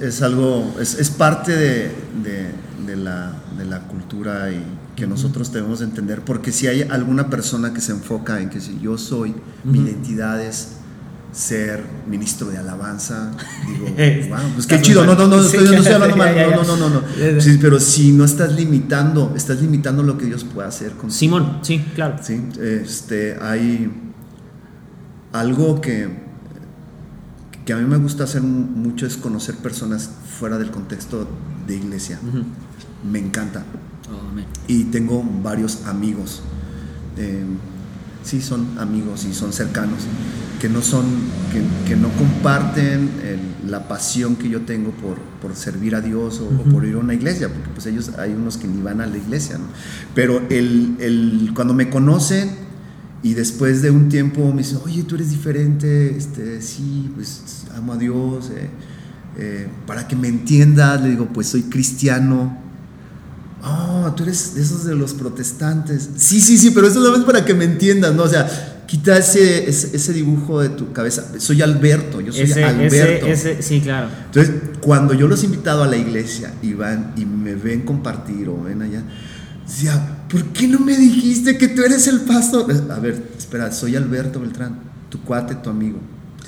es, algo, es, parte de, de, la, de, la, cultura y que nosotros debemos de entender, porque si hay alguna persona que se enfoca en que si yo soy, mi identidad es ser ministro de alabanza, digo, wow, pues qué chido, no, no, no, estoy, no estoy hablando mal, no, no, no, no, sí, pero si no estás limitando, estás limitando lo que Dios puede hacer con Simón, sí, claro. Sí, este, hay algo que, que a mí me gusta hacer mucho es conocer personas fuera del contexto de iglesia. Me encanta. Oh, y tengo varios amigos. Eh, sí, son amigos y son cercanos. Que no son, que, no comparten la pasión que yo tengo por, por servir a Dios o, por ir a una iglesia, porque pues ellos hay unos que ni van a la iglesia, Pero el, el, cuando me conocen, y después de un tiempo me dice, oye, tú eres diferente, este, sí, pues amo a Dios, eh, eh, para que me entiendas, le digo, pues soy cristiano. Oh, tú eres de esos de los protestantes. Sí, sí, sí, pero eso es para que me entiendas, ¿no? O sea, quita ese, ese, dibujo de tu cabeza. Soy Alberto, yo soy Alberto. sí, claro. Entonces, cuando yo los he invitado a la iglesia y van y me ven compartir o ven allá, decía, ¿por qué no me dijiste que tú eres el pastor? A ver, espera, soy Alberto Beltrán, tu cuate, tu amigo.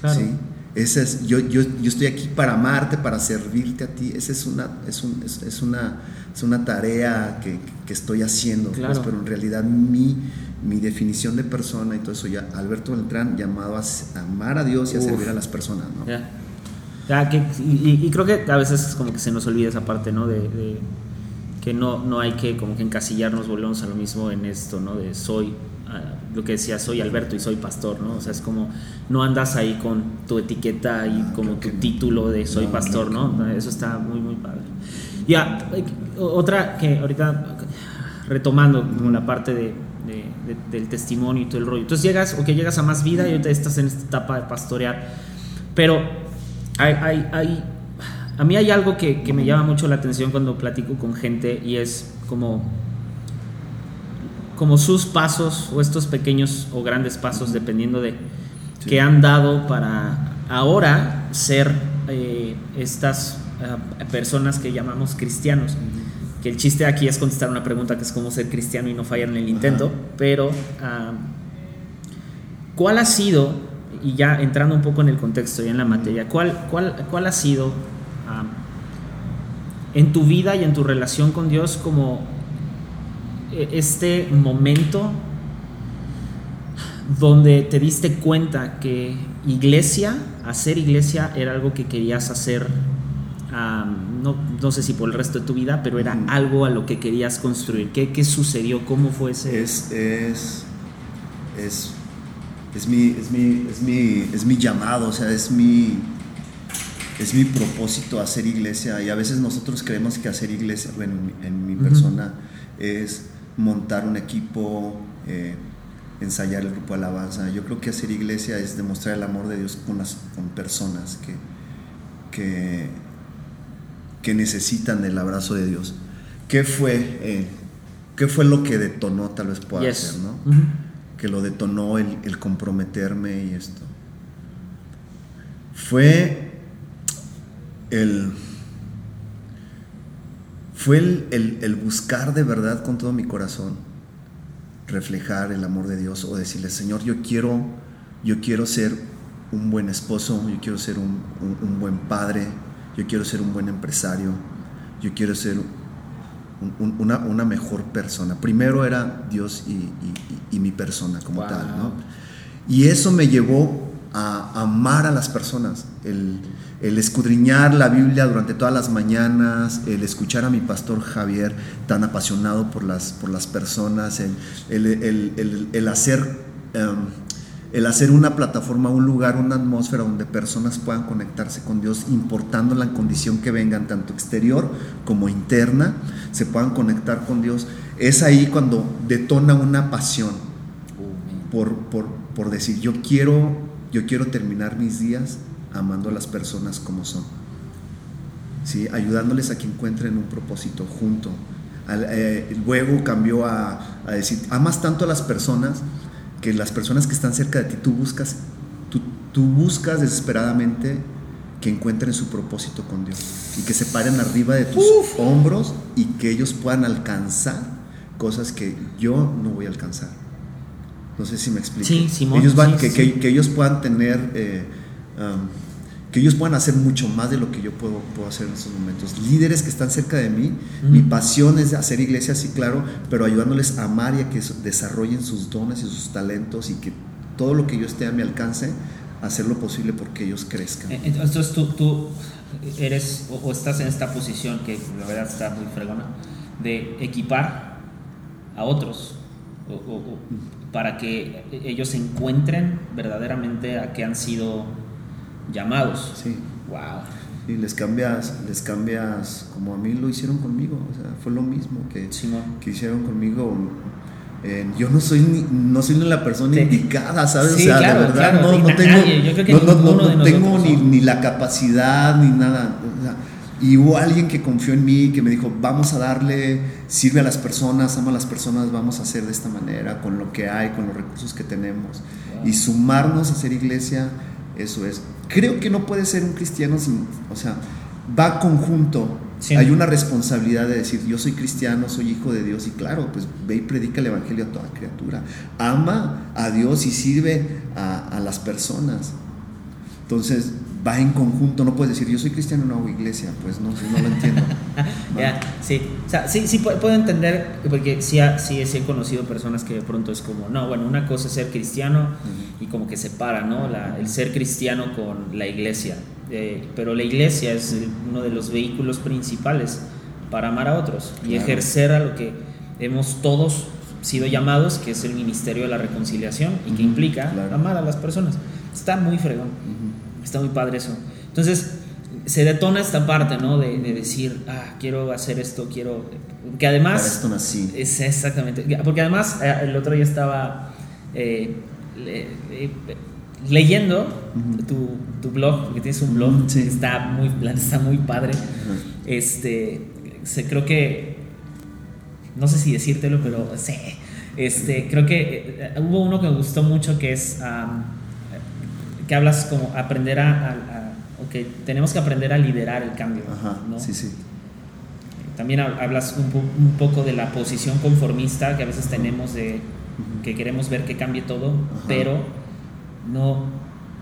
Claro. ¿sí? Ese es, yo, yo, yo, estoy aquí para amarte, para servirte a ti. Esa es una, es, un, es, una, es una tarea que, que estoy haciendo, pues, claro. pero en realidad mi, mi definición de persona y todo eso, ya Alberto Beltrán llamado a, amar a Dios y a servir a las personas. ¿no? Ya. que, y, creo que a veces es como que se nos olvida esa parte, ¿no? de que no, no hay que como que encasillarnos, volvemos a lo mismo en esto, ¿no? De soy, ah, lo que decía, soy Alberto y soy pastor, ¿no? O sea, es como, no andas ahí con tu etiqueta y como tu título de soy pastor, ¿no? Eso está muy, muy padre. Ya, otra que ahorita, retomando como la parte de, del testimonio y todo el rollo. Entonces llegas, o que llegas a más vida y ahorita estás en esta etapa de pastorear, pero hay, hay, hay a mí hay algo que, me llama mucho la atención cuando platico con gente y es como, como sus pasos o estos pequeños o grandes pasos, dependiendo de que han dado para ahora ser eh, estas eh, personas que llamamos cristianos. Que el chiste aquí es contestar una pregunta que es cómo ser cristiano y no fallar en el intento, pero ¿cuál ha sido, y ya entrando un poco en el contexto y en la materia, cuál, cuál, cuál ha sido en tu vida y en tu relación con Dios como eh, este momento donde te diste cuenta que iglesia, hacer iglesia era algo que querías hacer, no, sé si por el resto de tu vida, pero era algo a lo que querías construir. ¿Qué, qué sucedió? ¿Cómo fue ese? Es, es, es, es, mi, es, mi, es, mi, es mi llamado, o sea, es mi, es mi propósito hacer iglesia y a veces nosotros creemos que hacer iglesia, bueno, en mi, persona, es montar un equipo, eh, ensayar el grupo de alabanza. Yo creo que hacer iglesia es demostrar el amor de Dios con, las, con personas que, que, que, necesitan el abrazo de Dios. ¿Qué fue, eh, ¿Qué fue lo que detonó, tal vez pueda ser, ¿no? Que lo detonó el, el comprometerme y esto. Fue el, fue el, buscar de verdad con todo mi corazón reflejar el amor de Dios o decirle, Señor, yo quiero, yo quiero ser un buen esposo, yo quiero ser un, buen padre, yo quiero ser un buen empresario, yo quiero ser una, mejor persona. Primero era Dios y, mi persona como tal, ¿no? Y eso me llevó a amar a las personas, el, escudriñar la Biblia durante todas las mañanas, el escuchar a mi pastor Javier tan apasionado por las, por las personas, el, hacer, em, el hacer una plataforma, un lugar, una atmósfera donde personas puedan conectarse con Dios, importando la condición que vengan, tanto exterior como interna, se puedan conectar con Dios. Es ahí cuando detona una pasión por, por, decir, yo quiero, yo quiero terminar mis días amando a las personas como son. ¿Sí? Ayudándoles a que encuentren un propósito junto. Eh, luego cambió a, a decir, amas tanto a las personas que las personas que están cerca de ti, tú buscas, tú, tú buscas desesperadamente que encuentren su propósito con Dios y que se paren arriba de tus hombros y que ellos puedan alcanzar cosas que yo no voy a alcanzar. No sé si me explico. Sí, ellos van, que, Que, ellos puedan tener eh, um, que ellos puedan hacer mucho más de lo que yo puedo, puedo hacer en estos momentos. Líderes que están cerca de mí, mi pasión es hacer iglesia, sí, claro, pero ayudándoles a amar y a que desarrollen sus dones y sus talentos y que todo lo que yo esté a mi alcance, hacer lo posible porque ellos crezcan. Eh, entonces tú, tú eres o, estás en esta posición que la verdad está muy fregona, de equipar a otros para que ellos encuentren verdaderamente a qué han sido llamados. Sí. Wow. Y les cambias, les cambias como a mí lo hicieron conmigo, o sea, fue lo mismo que, que hicieron conmigo. Eh, yo no soy ni, no soy la persona indicada, ¿sabes? o sea, de verdad, no, no, tengo, no, tengo ni, ni, la capacidad ni nada. y hubo alguien que confió en mí, que me dijo, vamos a darle, sirve a las personas, ama a las personas, vamos a hacer de esta manera, con lo que hay, con los recursos que tenemos. Y sumarnos a hacer iglesia eso es. Creo que no puede ser un cristiano sin, o sea, va conjunto. Hay una responsabilidad de decir, yo soy cristiano, soy hijo de Dios y claro, pues ve y predica el Evangelio a toda criatura. Ama a Dios y sirve a, a las personas. Entonces, va en conjunto, no puedes decir yo soy cristiano no hago iglesia, pues no, no lo entiendo. ya, sí, o sea, sí, sí puedo entender, porque sí, sí, sí, he conocido personas que de pronto es como, no, bueno, una cosa es ser cristiano y como que separa, ¿no? La, el ser cristiano con la iglesia, eh, pero la iglesia es uno de los vehículos principales para amar a otros y ejercer a lo que hemos todos sido llamados, que es el ministerio de la reconciliación y que implica amar a las personas. Está muy fregón. Está muy padre eso. Entonces, se detona esta parte, ¿no? De, decir, ah, quiero hacer esto, quiero... Que además... esto nací. Es exactamente. Porque además, eh, el otro día estaba eh, eh, leyendo tu, tu, blog, porque tienes un blog, sí. está, muy, está muy padre. Este, se, creo que... No sé si decírtelo, pero sí. Este, creo que hubo uno que me gustó mucho que es que hablas como aprender a, que tenemos que aprender a liderar el cambio. ¿no? Sí, sí. También hablas un, poco de la posición conformista que a veces tenemos de que queremos ver que cambie todo, pero no,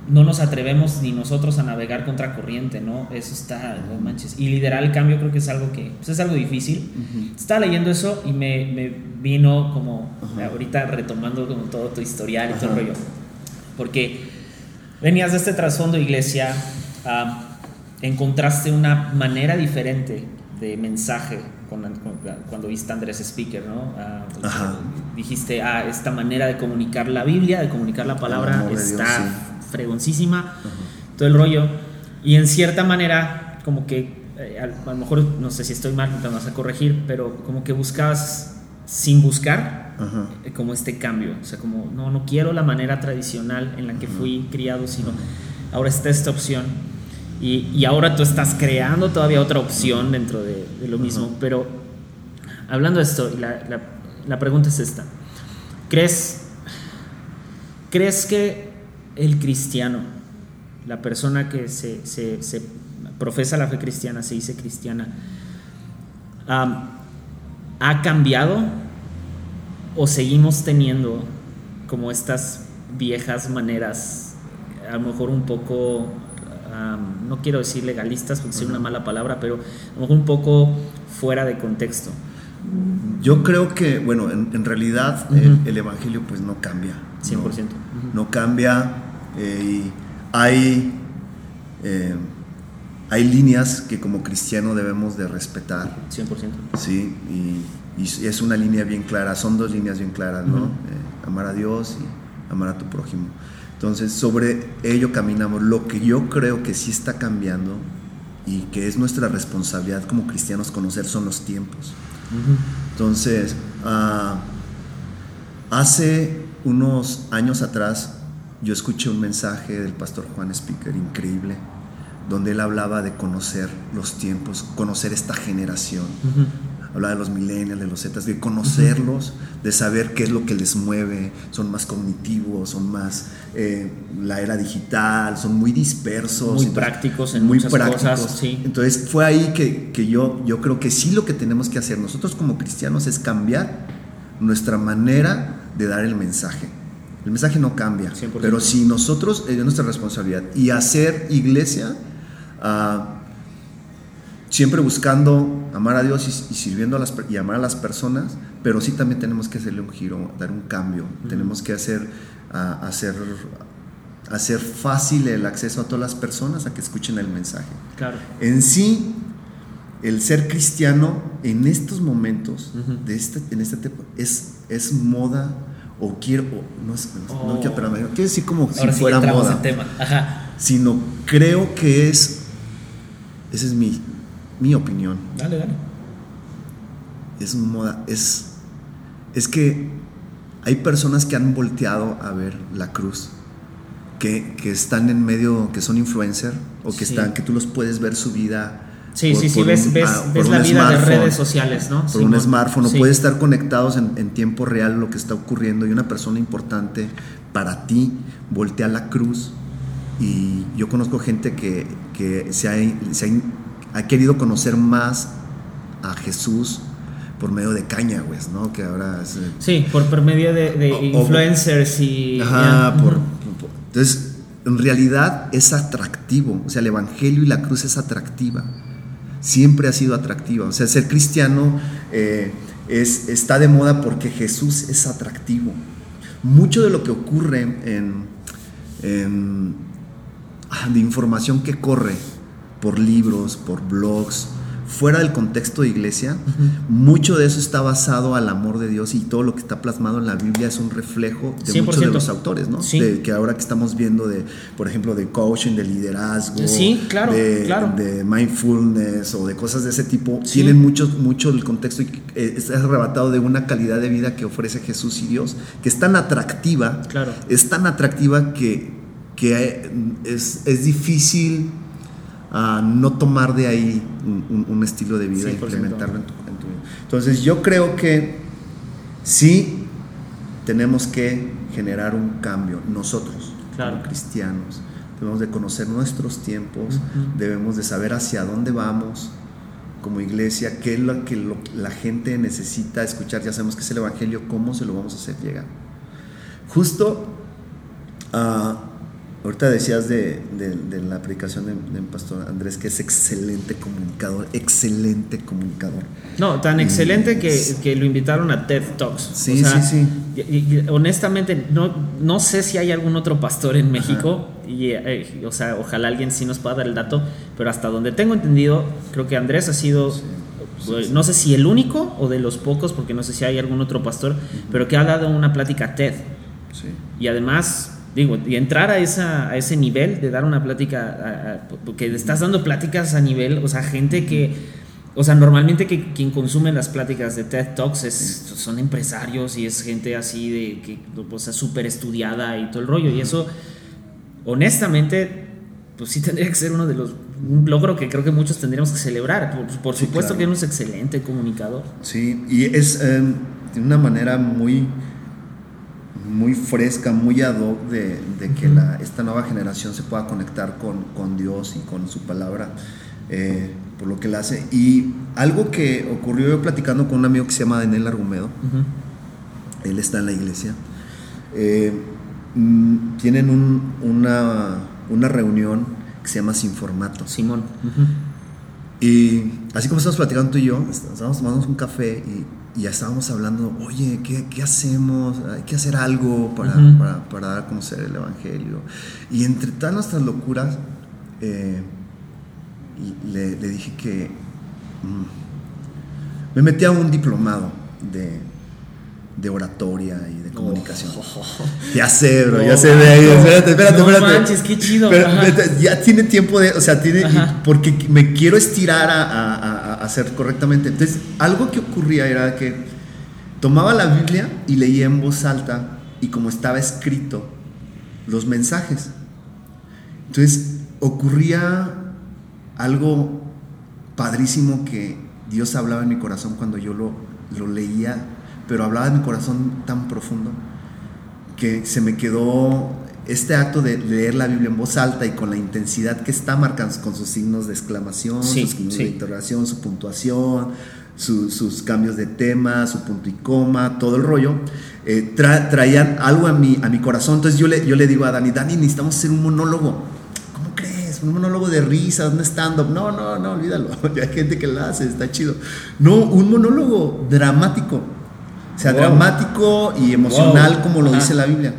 no nos atrevemos ni nosotros a navegar contra corriente, ¿no? Eso está, no manches. Y liderar el cambio creo que es algo que pues, es algo difícil. Estaba leyendo eso y me, me vino como ahorita retomando como todo tu historial y todo el rollo. Porque venías de este trasfondo iglesia, encontraste una manera diferente de mensaje cuando viste a Andrés Speaker, ¿no? dijiste, ah, esta manera de comunicar la Biblia, de comunicar la palabra, está fregoncísima, todo el rollo. Y en cierta manera, como que, eh, a, lo mejor, no sé si estoy mal, te vas a corregir, pero como que buscabas sin buscar eh, como este cambio. O sea, como no, no quiero la manera tradicional en la que fui criado, sino ahora está esta opción. Y, y, ahora tú estás creando todavía otra opción dentro de, lo mismo. Pero hablando de esto, la, la, la, pregunta es esta. ¿Crees, ¿Crees que el cristiano, la persona que se, se, se profesa la fe cristiana, se dice cristiana, ha cambiado o seguimos teniendo como estas viejas maneras, a lo mejor un poco, no quiero decir legalistas porque es una mala palabra, pero a lo mejor un poco fuera de contexto. Yo creo que, bueno, en, realidad el, Evangelio pues no cambia. 100%. No, cambia eh, y hay, eh, hay líneas que como cristiano debemos de respetar. 100%. Sí, y y es una línea bien clara, son dos líneas bien claras, ¿no? Eh, amar a Dios amar a tu prójimo. Entonces, sobre ello caminamos. Lo que yo creo que sí está cambiando y que es nuestra responsabilidad como cristianos conocer son los tiempos. Entonces, uh, hace unos años atrás yo escuché un mensaje del pastor Juan Speaker increíble, donde él hablaba de conocer los tiempos, conocer esta generación. Hablaba de los millennials, de los zetas, de conocerlos, de saber qué es lo que les mueve, son más cognitivos, son más eh, la era digital, son muy dispersos. Muy prácticos en muy muchas prácticos. cosas. Sí. Entonces fue ahí que, que yo, yo creo que sí lo que tenemos que hacer nosotros como cristianos es cambiar nuestra manera de dar el mensaje el mensaje no cambia, pero si nosotros, es nuestra responsabilidad, y hacer iglesia, uh, siempre buscando amar a Dios y, sirviendo a las, y amar a las personas, pero sí también tenemos que hacerle un giro, dar un cambio, tenemos que hacer, uh, hacer, hacer fácil el acceso a todas las personas a que escuchen el mensaje. Claro. En sí, el ser cristiano en estos momentos, de este, en este tiempo, es, es moda o quiero, no, no, quiero, pero quiero decir como si fuera moda, tema. sino creo que es, esa es mi, mi opinión. Dale, dale. Es moda, es, es que hay personas que han volteado a ver la cruz, que, que están en medio, que son influencer, o que están, que tú los puedes ver su vida Sí, sí, sí, ves, ves, ah, ves la vida de redes sociales, ¿no? Por un smartphone, o puedes estar conectados en, en, tiempo real lo que está ocurriendo y una persona importante para ti voltea la cruz. Y yo conozco gente que, que se, ha, se ha, querido conocer más a Jesús por medio de caña, ¿no? Que ahora es, eh, Sí, por, por medio de, de influencers y... Ajá, por, entonces, en realidad es atractivo, o sea, el Evangelio y la cruz es atractiva siempre ha sido atractiva. O sea, ser cristiano eh, es, está de moda porque Jesús es atractivo. Mucho de lo que ocurre en, de información que corre por libros, por blogs, fuera del contexto de iglesia, mucho de eso está basado al amor de Dios y todo lo que está plasmado en la Biblia es un reflejo de muchos de los autores, ¿no? De, que ahora que estamos viendo de, por ejemplo, de coaching, de liderazgo, claro, de, claro. de, mindfulness o de cosas de ese tipo, tienen mucho, mucho el contexto y eh, es arrebatado de una calidad de vida que ofrece Jesús y Dios, que es tan atractiva, claro. es tan atractiva que, que es, es difícil a no tomar de ahí un, estilo de vida e implementarlo en tu, vida. Entonces yo creo que sí tenemos que generar un cambio nosotros, como cristianos. Debemos de conocer nuestros tiempos, debemos de saber hacia dónde vamos como iglesia, qué es lo que la gente necesita escuchar. Ya sabemos que es el Evangelio, cómo se lo vamos a hacer llegar. Justo uh, Ahorita decías de, la predicación del pastor Andrés que es excelente comunicador, excelente comunicador. No, tan excelente que, lo invitaron a TED Talks. Sí, sí, sí. Y, honestamente, no, no sé si hay algún otro pastor en México, y, eh, o sea, ojalá alguien sí nos pueda dar el dato, pero hasta donde tengo entendido, creo que Andrés ha sido, no sé si el único o de los pocos, porque no sé si hay algún otro pastor, pero que ha dado una plática TED. Sí. Y además digo, y entrar a, esa, a ese nivel de dar una plática, porque estás dando pláticas a nivel, o sea, gente que, o sea, normalmente que quien consume las pláticas de TED Talks es, son empresarios y es gente así de, que, o sea, súper estudiada y todo el rollo, y eso, honestamente, pues sí tendría que ser uno de los, un logro que creo que muchos tendríamos que celebrar, por, supuesto que es un excelente comunicador. Sí, y es em, de una manera muy muy fresca, muy ad hoc de, que la, esta nueva generación se pueda conectar con, con Dios y con su palabra, eh, por lo que la hace. Y algo que ocurrió yo platicando con un amigo que se llama Daniel Argumedo, él está en la iglesia, eh, mm, tienen una, una reunión que se llama Sin Formato. Simón. Y así como estamos platicando tú y yo, estamos tomando un café y y ya estábamos hablando, oye, ¿qué, ¿qué, hacemos? Hay que hacer algo para, para, para, dar a conocer el Evangelio. Y entre todas nuestras locuras, eh, le, le, dije que mm, me metí a un diplomado de, de oratoria y de comunicación predicación. Ya sé, bro, ya sé ahí. Espérate, espérate, no espérate. manches, qué chido. Pero, ya tiene tiempo de, o sea, tiene, porque me quiero estirar a- a- a hacer correctamente. Entonces, algo que ocurría era que tomaba la Biblia y leía en voz alta y como estaba escrito los mensajes. Entonces, ocurría algo padrísimo que Dios hablaba en mi corazón cuando yo lo, lo leía, pero hablaba en mi corazón tan profundo que se me quedó este acto de leer la Biblia en voz alta y con la intensidad que está marcando con sus signos de exclamación, Sí, sus signos sí. de interrogación, su puntuación, su- sus cambios de tema, su punto y coma, todo el rollo, eh, tra- traían algo a mi, a mi corazón. Entonces yo le, yo le digo a Dani, Dani, necesitamos hacer un monólogo. ¿Cómo crees? Un monólogo de risas, un stand-up. No, no, no, olvídalo. Hay gente que lo hace, está chido. No, un monólogo dramático. O sea, Wow. dramático y emocional, Wow. como lo Ajá. dice la Biblia.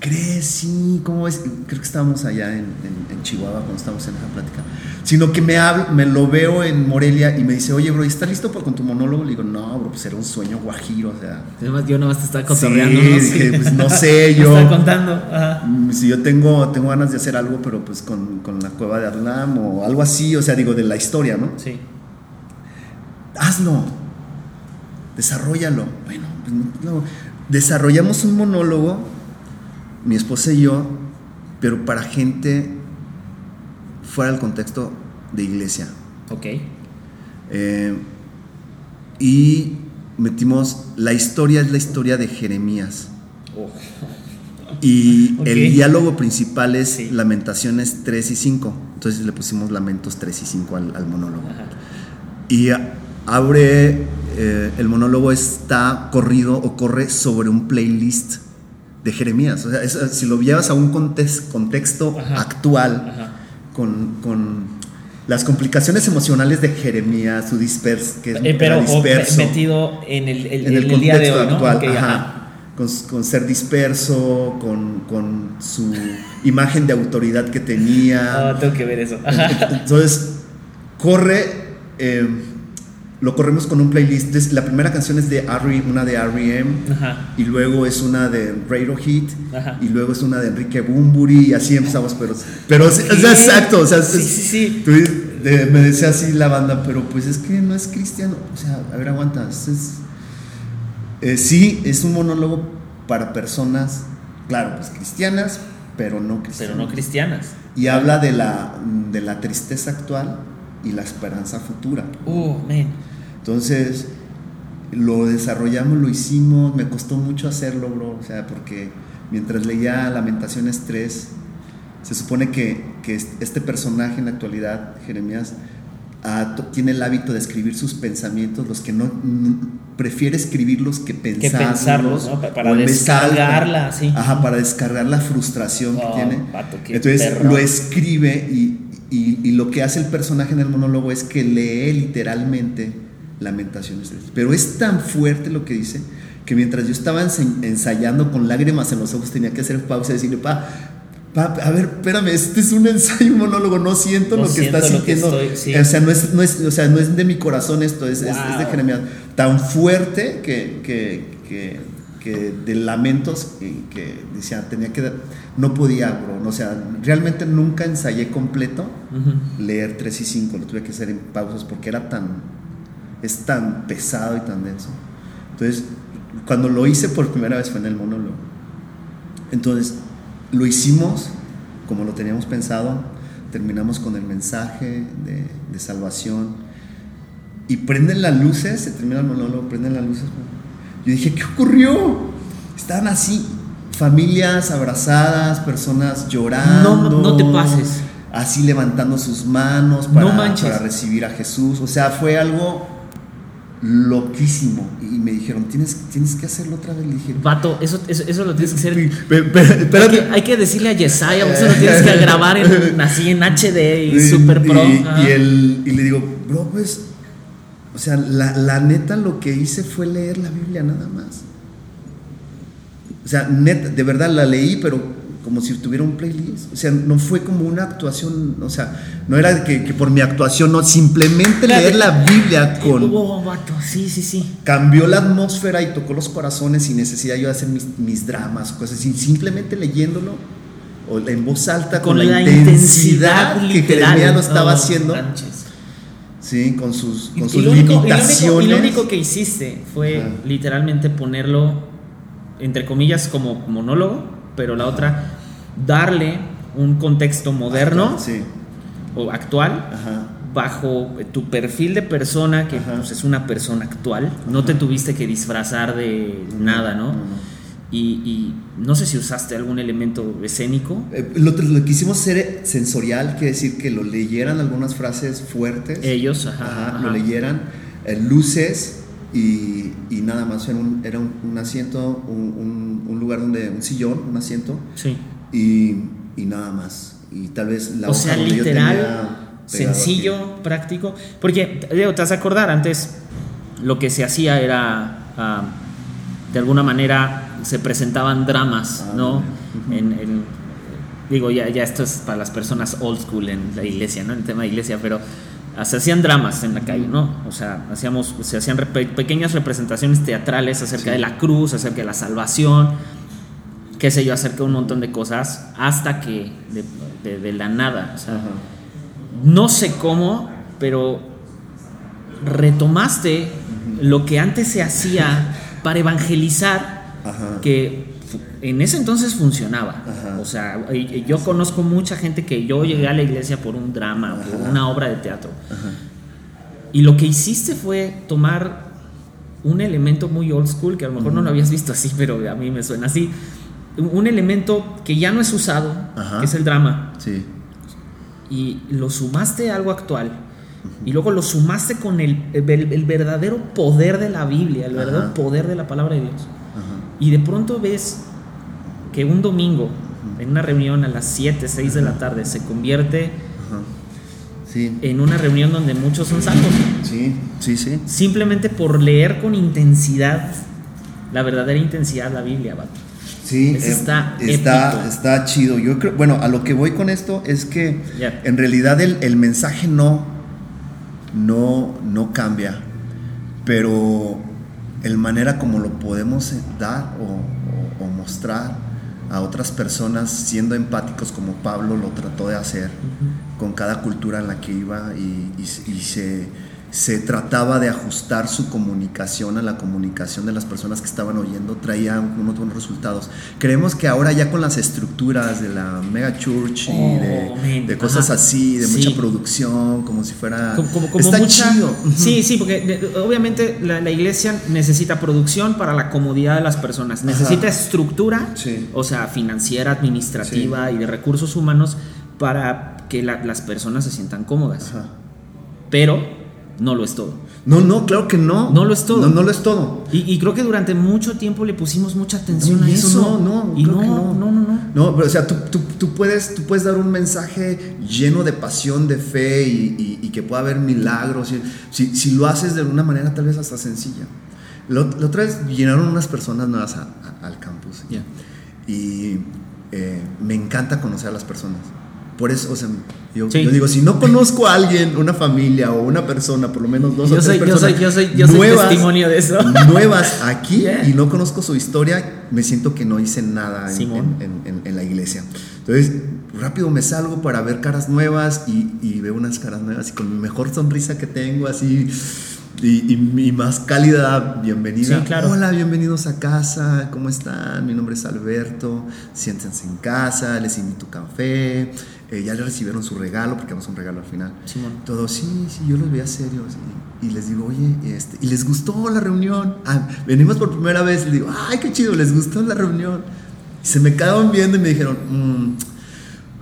¿Crees? Sí, ¿cómo es? Creo que estábamos allá en, en- en Chihuahua cuando estábamos en esa plática. Sino que me, hablo, me lo veo en Morelia y me dice, oye, bro, ¿y ¿estás listo con tu monólogo? Le digo, no, bro, pues era un sueño guajiro, o sea. Además, yo nomás te estaba Sí, cotorreando. ¿no? dije, pues no sé, yo. estaba contando. Ajá. Si yo tengo, tengo ganas de hacer algo, pero pues con, con la cueva de Adlam o algo así, o sea, digo, de la historia, ¿no? Sí. hazlo, desarrollalo. Bueno, pues no, no. desarrollamos un monólogo, mi esposa y yo, pero para gente fuera del contexto de iglesia. Ok. Eh, y metimos, la historia es la historia de Jeremías. Oh. Y el diálogo principal es Sí. Lamentaciones 3 y 5. Entonces le pusimos Lamentos 3 y 5 al, al monólogo. Ajá. Y abre, eh, el monólogo está corrido o corre sobre un playlist de Jeremías. O sea, es- si lo llevas a un contexto Ajá. actual, Ajá. con, con las complicaciones emocionales de Jeremías, su dispers, que es Eh, pero disperso, metido en el, el- en el, día de contexto hoy, ¿no? actual, ajá. Con, con ser disperso, con, con su imagen de autoridad que tenía. Ah, tengo que ver eso. Entonces, corre, eh, lo corremos con un playlist. La primera canción es de R, una de R.E.M. Y luego es una de Radiohead. Ajá. Y luego es una de Enrique Bumburi. Y así empezamos. Pero, pero sí, o sea, exacto. O sea, Sí, es- sí, sí. tú- de- me decía así la banda, pero pues es que no es cristiano. O sea, a ver, aguanta. es- eh, sí, es un monólogo para personas, claro, pues cristianas, pero no cristianas. Pero no cristianas. Y habla de la, de la tristeza actual y la esperanza futura. Uh, man. Entonces, lo desarrollamos, lo hicimos, me costó mucho hacerlo, bro. O sea, porque mientras leía Lamentaciones 3, se supone que, que este personaje en la actualidad, Jeremías, ah, to- tiene el hábito de escribir sus pensamientos, los que no prefiere escribirlos que Que pensarlos. pensarlos, ¿no? Pa- Para descargarla, sí. Ajá, para descargar la frustración Oh, que tiene. qué Entonces perro. lo escribe y, y- y lo que hace el personaje en el monólogo es que lee literalmente Lamentaciones. Pero es tan fuerte lo que dice que mientras yo estaba ensayando con lágrimas en los ojos tenía que hacer pausa y decirle, pa, pa, a ver, espérame, este es un ensayo, un monólogo, no siento No lo que estás que sintiendo. estoy- sí. O sea, no es, no es, o sea, no es de mi corazón esto, es, es- es de. Jeremías. Tan fuerte que, que, que, que de lamentos que, que decía, tenía que, no podía, bro, o sea, realmente nunca ensayé completo Ujú. leer 3 y 5, lo tuve que hacer en pausas porque era tan, es tan pesado y tan denso. Entonces, cuando lo hice por primera vez fue en el monólogo. Entonces, lo hicimos como lo teníamos pensado, terminamos con el mensaje de, de salvación y prenden las luces, se termina el monólogo, prenden las luces. Yo dije, ¿qué ocurrió? Estaban así, familias abrazadas, personas llorando. No, no te pases. Así levantando sus manos para, No para recibir a Jesús. O sea, fue algo loquísimo. Y me dijeron, tienes, tienes que hacerlo otra vez. Le dije, Vato, eso, eso, eso lo tienes que hacer. Hay que, hay que decirle a Yesaya, eso lo tienes que grabar en, así en HD y Y- super pro. Y, y el- y le digo, bro, pues, o sea, la, la neta lo que hice fue leer la Biblia nada más. O sea, neta, de verdad la leí, pero como si tuviera un playlist. O sea, no fue como una actuación, o sea, no era que, que por mi actuación, no, simplemente leer la Biblia con... Hubo vato, sí, sí, sí. Cambió la atmósfera y tocó los corazones sin necesidad yo de hacer mis, mis dramas, cosas así, simplemente leyéndolo o en voz alta con, la, intensidad, que Jeremías lo estaba haciendo. Sí, con sus, con sus lo único, limitaciones. Y lo, único, que hiciste fue Ajá. literalmente ponerlo, entre comillas, como monólogo, pero la otra, darle un contexto moderno Sí, o actual bajo tu perfil de persona, que pues, es una persona actual. No te tuviste que disfrazar de nada, ¿no? Y, y no sé si usaste algún elemento escénico. Eh, lo, lo que hicimos ser sensorial, quiere decir que lo leyeran algunas frases fuertes. Ellos, ajá. Ajá, ajá. lo leyeran, eh, luces y, y nada más. Era un, era un, un asiento, un, un- lugar donde, un sillón, un asiento Sí. y, y nada más. Y tal vez la o hoja sea, donde yo literal, tenía sencillo, práctico. Porque, Diego, te has de acordar, antes lo que se hacía era, ah, de alguna manera, se presentaban dramas, Ah, ¿no? En, en- digo, ya, ya esto es para las personas old school en la iglesia, ¿no? En el tema de iglesia, pero ah, se hacían dramas en la calle, ¿no? O sea, hacíamos, se hacían pequeñas representaciones teatrales acerca Sí. de la cruz, acerca de la salvación, qué sé yo, acerca de un montón de cosas, hasta que de, de- de la nada, o sea, no sé cómo, pero retomaste lo que antes se hacía para evangelizar, Ajá. que en ese entonces funcionaba. Ajá. O sea, yo conozco mucha gente que yo llegué a la iglesia por un drama, por Ajá. una obra de teatro. Ajá. Y lo que hiciste fue tomar un elemento muy old school, que a lo mejor no lo habías visto así, pero a mí me suena así. Un elemento que ya no es usado, que es el drama, Sí. y lo sumaste a algo actual. Y luego lo sumaste con el, el- el verdadero poder de la Biblia, el verdadero poder de la palabra de Dios. Y de pronto ves que un domingo, en una reunión a las 7, 6 de la tarde, se convierte. Sí. en una reunión donde muchos son salvos. Sí. Sí, sí. Simplemente por leer con intensidad, la verdadera intensidad la Biblia, vato. Sí, eh, está está, está chido. Yo creo, bueno, a lo que voy con esto es que en realidad el, el mensaje no, no, no cambia, pero el manera como lo podemos dar o, o- o mostrar a otras personas siendo empáticos como Pablo lo trató de hacer con cada cultura en la que iba y, y- y se, se trataba de ajustar su comunicación a la comunicación de las personas que estaban oyendo, traía unos buenos resultados. Creemos que ahora ya con las estructuras de la mega church y Oh, de, cosas ajá. así, de Sí. mucha producción, como si fuera... Como, como- como está mucha- chido. Sí, sí, porque obviamente la, la iglesia necesita producción para la comodidad de las personas. Necesita estructura, Sí. o sea, financiera, administrativa y de recursos humanos para que la- las personas se sientan cómodas. Ajá. Pero no lo es todo. No, no, claro que no. No lo es todo. No, no lo es todo. Y, y creo que durante mucho tiempo le pusimos mucha atención No, a eso. no, no, y no, no, no. no, no, No, pero o sea, tú, tú- tú puedes, tú puedes dar un mensaje lleno de pasión, de fe y, y- y que pueda haber milagros. Si, si lo haces de una manera tal vez hasta sencilla. Lo- La otra vez llenaron unas personas nuevas a- a- al campus. Ya. Y eh, me encanta conocer a las personas. Por eso, o sea, yo, Sí. yo digo, si no conozco a alguien, una familia o una persona, por lo menos dos o tres soy, personas soy, yo soy, yo soy nuevas, testimonio de eso. nuevas aquí Yeah. y no conozco su historia, me siento que no hice nada en, Simón. en- en- en la iglesia. Entonces, rápido me salgo para ver caras nuevas y, y veo unas caras nuevas y con mi mejor sonrisa que tengo, así, y, y mi más cálida bienvenida. Sí, claro. Hola, bienvenidos a casa, ¿cómo están? Mi nombre es Alberto, siéntense en casa, les invito café. Eh, ya le recibieron su regalo, porque damos un regalo al final. Simón. Todos, sí, sí, yo los veía serios. Y, y les digo, oye, este, y les gustó la reunión. Ah, venimos por primera vez. Les digo, ay, qué chido, les gustó la reunión. Y se me quedaban viendo y me dijeron, "Mm,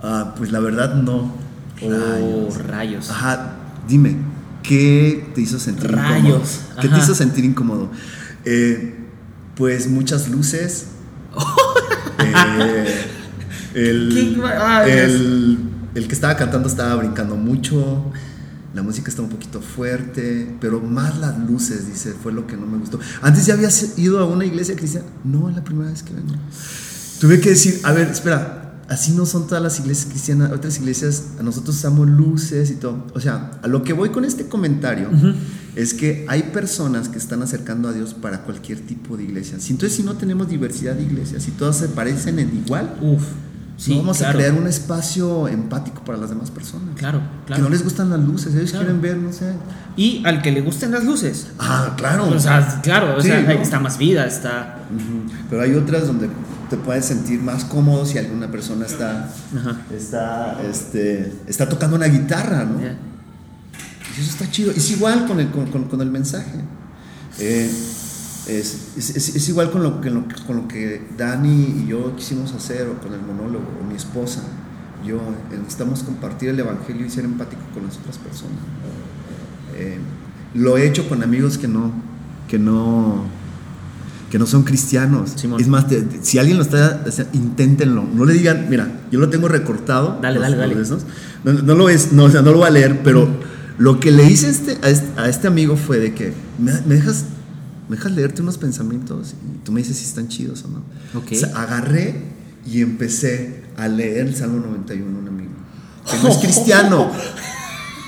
ah, pues la verdad no. Oh, Rayos. rayos. Ajá, dime, ¿qué te hizo sentir incómodo? Rayos, ¿Qué te hizo sentir incómodo? Eh, pues muchas luces. Eh, el, el, el que estaba cantando estaba brincando mucho. La música estaba un poquito fuerte, pero más las luces, dice, fue lo que no me gustó. Antes ya habías ido a una iglesia cristiana. No, es la primera vez que vengo. Tuve que decir, a ver, espera, así no son todas las iglesias cristianas, otras iglesias, nosotros usamos luces y todo. O sea, a lo que voy con este comentario es que hay personas que están acercando a Dios para cualquier tipo de iglesia. Entonces, si no tenemos diversidad de iglesias, si todas se parecen en igual, Uf, no vamos a crear un espacio empático para las demás personas. Claro, claro. Que no les gustan las luces, ellos quieren ver, no sé. Y al que le gusten las luces. Ah, claro. O sea, claro, o sea, está más vida, está. Pero hay otras donde te puedes sentir más cómodo si alguna persona está, está, este, está tocando una guitarra, ¿no? Y eso está chido. Es igual con el, con, con, el mensaje. Eh, es, es, es, igual con lo, que, con lo que Dani y yo quisimos hacer, o con el monólogo, o mi esposa. Yo necesitamos compartir el evangelio y ser empático con las otras personas. Eh, lo he hecho con amigos que no, que no, que no son cristianos. Es más, si alguien lo está, inténtenlo. No le digan, mira, yo lo tengo recortado. Dale, dale, dale. No, lo es, no, o sea, no lo voy a leer, pero lo que le hice este, a, este, a este amigo fue de que me, dejas, me dejas leerte unos pensamientos y tú me dices si están chidos o no. Okay. O sea, agarré y empecé a leer el Salmo 91 un amigo. Que no es cristiano.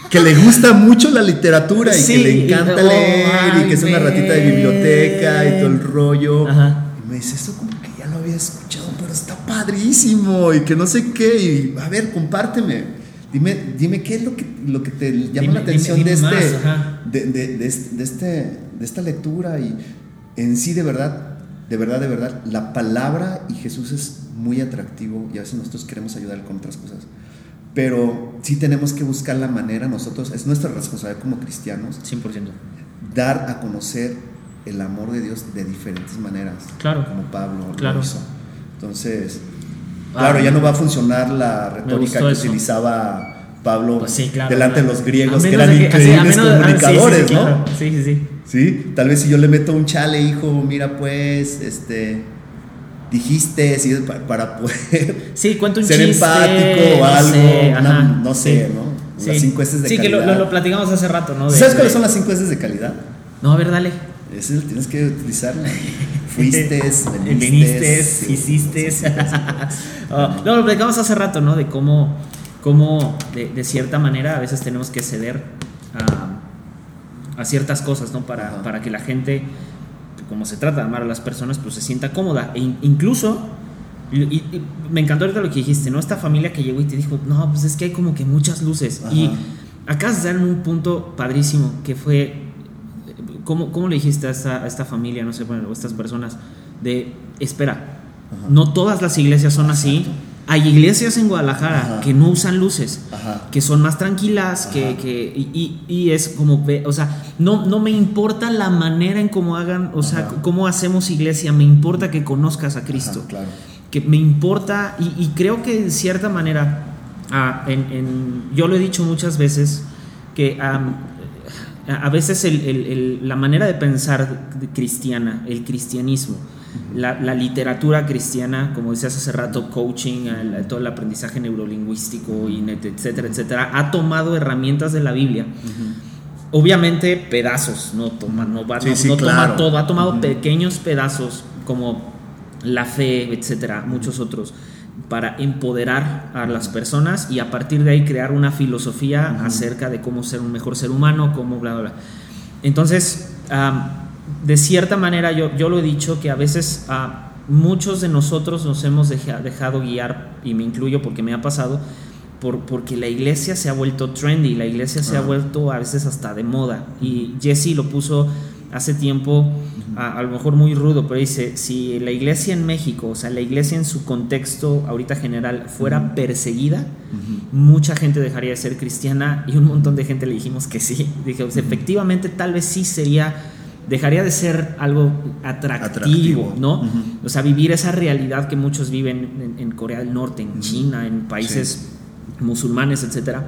que le gusta mucho la literatura y que le encanta leer y que es una ratita de biblioteca y todo el rollo. Y me dice, eso como que ya lo había escuchado, pero está padrísimo y que no sé qué. Y a ver, compárteme. Dime, dime qué es lo que, lo que te llama la atención de, este, de, de, de, este, de esta lectura y en sí de verdad, de verdad, de verdad, la palabra y Jesús es muy atractivo y a veces nosotros queremos ayudar con otras cosas pero sí tenemos que buscar la manera nosotros, es nuestra responsabilidad como cristianos, 100%. dar a conocer el amor de Dios de diferentes maneras, claro. como Pablo claro. Entonces, ah, claro, ya no va a funcionar la retórica que utilizaba Pablo pues delante de los griegos, que eran increíbles comunicadores, ¿no? Sí, sí, sí. Sí, tal vez si yo le meto un chale, hijo, mira pues, este dijiste para, poder sí, un ser empático o algo, no sé, ¿no? Las cinco S de calidad. Sí, que lo, platicamos hace rato, ¿no? ¿Sabes cuáles son las cinco S de calidad? No, a ver, dale. Ese tienes que utilizarlo. Fuiste, viniste, hiciste. Oh, no, lo platicamos hace rato, ¿no? De cómo, cómo de, cierta manera a veces tenemos que ceder a, a ciertas cosas, ¿no? Para, para que la gente como se trata de amar a las personas, pues se sienta cómoda. E incluso, y, me encantó ahorita lo que dijiste, ¿no? Esta familia que llegó y te dijo, no, pues es que hay como que muchas luces. Y acabas de dar en un punto padrísimo, que fue, ¿cómo, cómo le dijiste a esta, a esta familia, no sé, bueno, a estas personas? De, espera, no todas las iglesias son así. Hay iglesias en Guadalajara que no usan luces, que son más tranquilas, que, que y, y, es como, o sea, no, no me importa la manera en cómo hagan, o sea, cómo hacemos iglesia, me importa que conozcas a Cristo. claro. Que me importa, y, creo que de cierta manera, ah, en, yo lo he dicho muchas veces, que a veces la manera de pensar cristiana, el cristianismo, la, literatura cristiana, como decías hace rato, coaching, todo el aprendizaje neurolingüístico, etcétera, etcétera, ha tomado herramientas de la Biblia. Obviamente pedazos, no toma, no, va, toma todo, ha tomado pequeños pedazos como la fe, etcétera, muchos otros, para empoderar a las personas y a partir de ahí crear una filosofía acerca de cómo ser un mejor ser humano, cómo bla, bla, bla. Entonces, de cierta manera yo, yo lo he dicho que a veces a muchos de nosotros nos hemos dejado guiar, y me incluyo porque me ha pasado, por, porque la iglesia se ha vuelto trendy, la iglesia se ha vuelto a veces hasta de moda. Y Jesse lo puso hace tiempo, a, lo mejor muy rudo, pero dice, si la iglesia en México, o sea, la iglesia en su contexto ahorita general fuera perseguida, mucha gente dejaría de ser cristiana y un montón de gente le dijimos que sí. Dije, efectivamente, tal vez sí sería dejaría de ser algo atractivo, ¿no? O sea, vivir esa realidad que muchos viven en, Corea del Norte, en China, en países musulmanes, etc.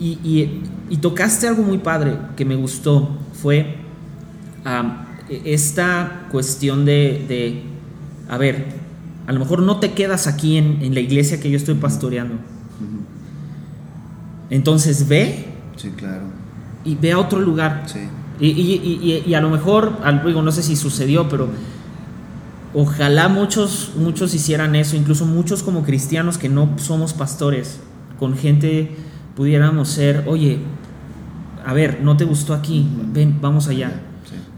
Y, tocaste algo muy padre que me gustó, fue esta cuestión de, a ver, a lo mejor no te quedas aquí en, la iglesia que yo estoy pastoreando. Entonces ve. Sí, claro. Y ve a otro lugar. Sí y, y, y, a lo mejor, digo, no sé si sucedió, pero ojalá muchos, muchos hicieran eso, incluso muchos como cristianos que no somos pastores, con gente pudiéramos ser, oye, a ver, no te gustó aquí, ven, vamos allá.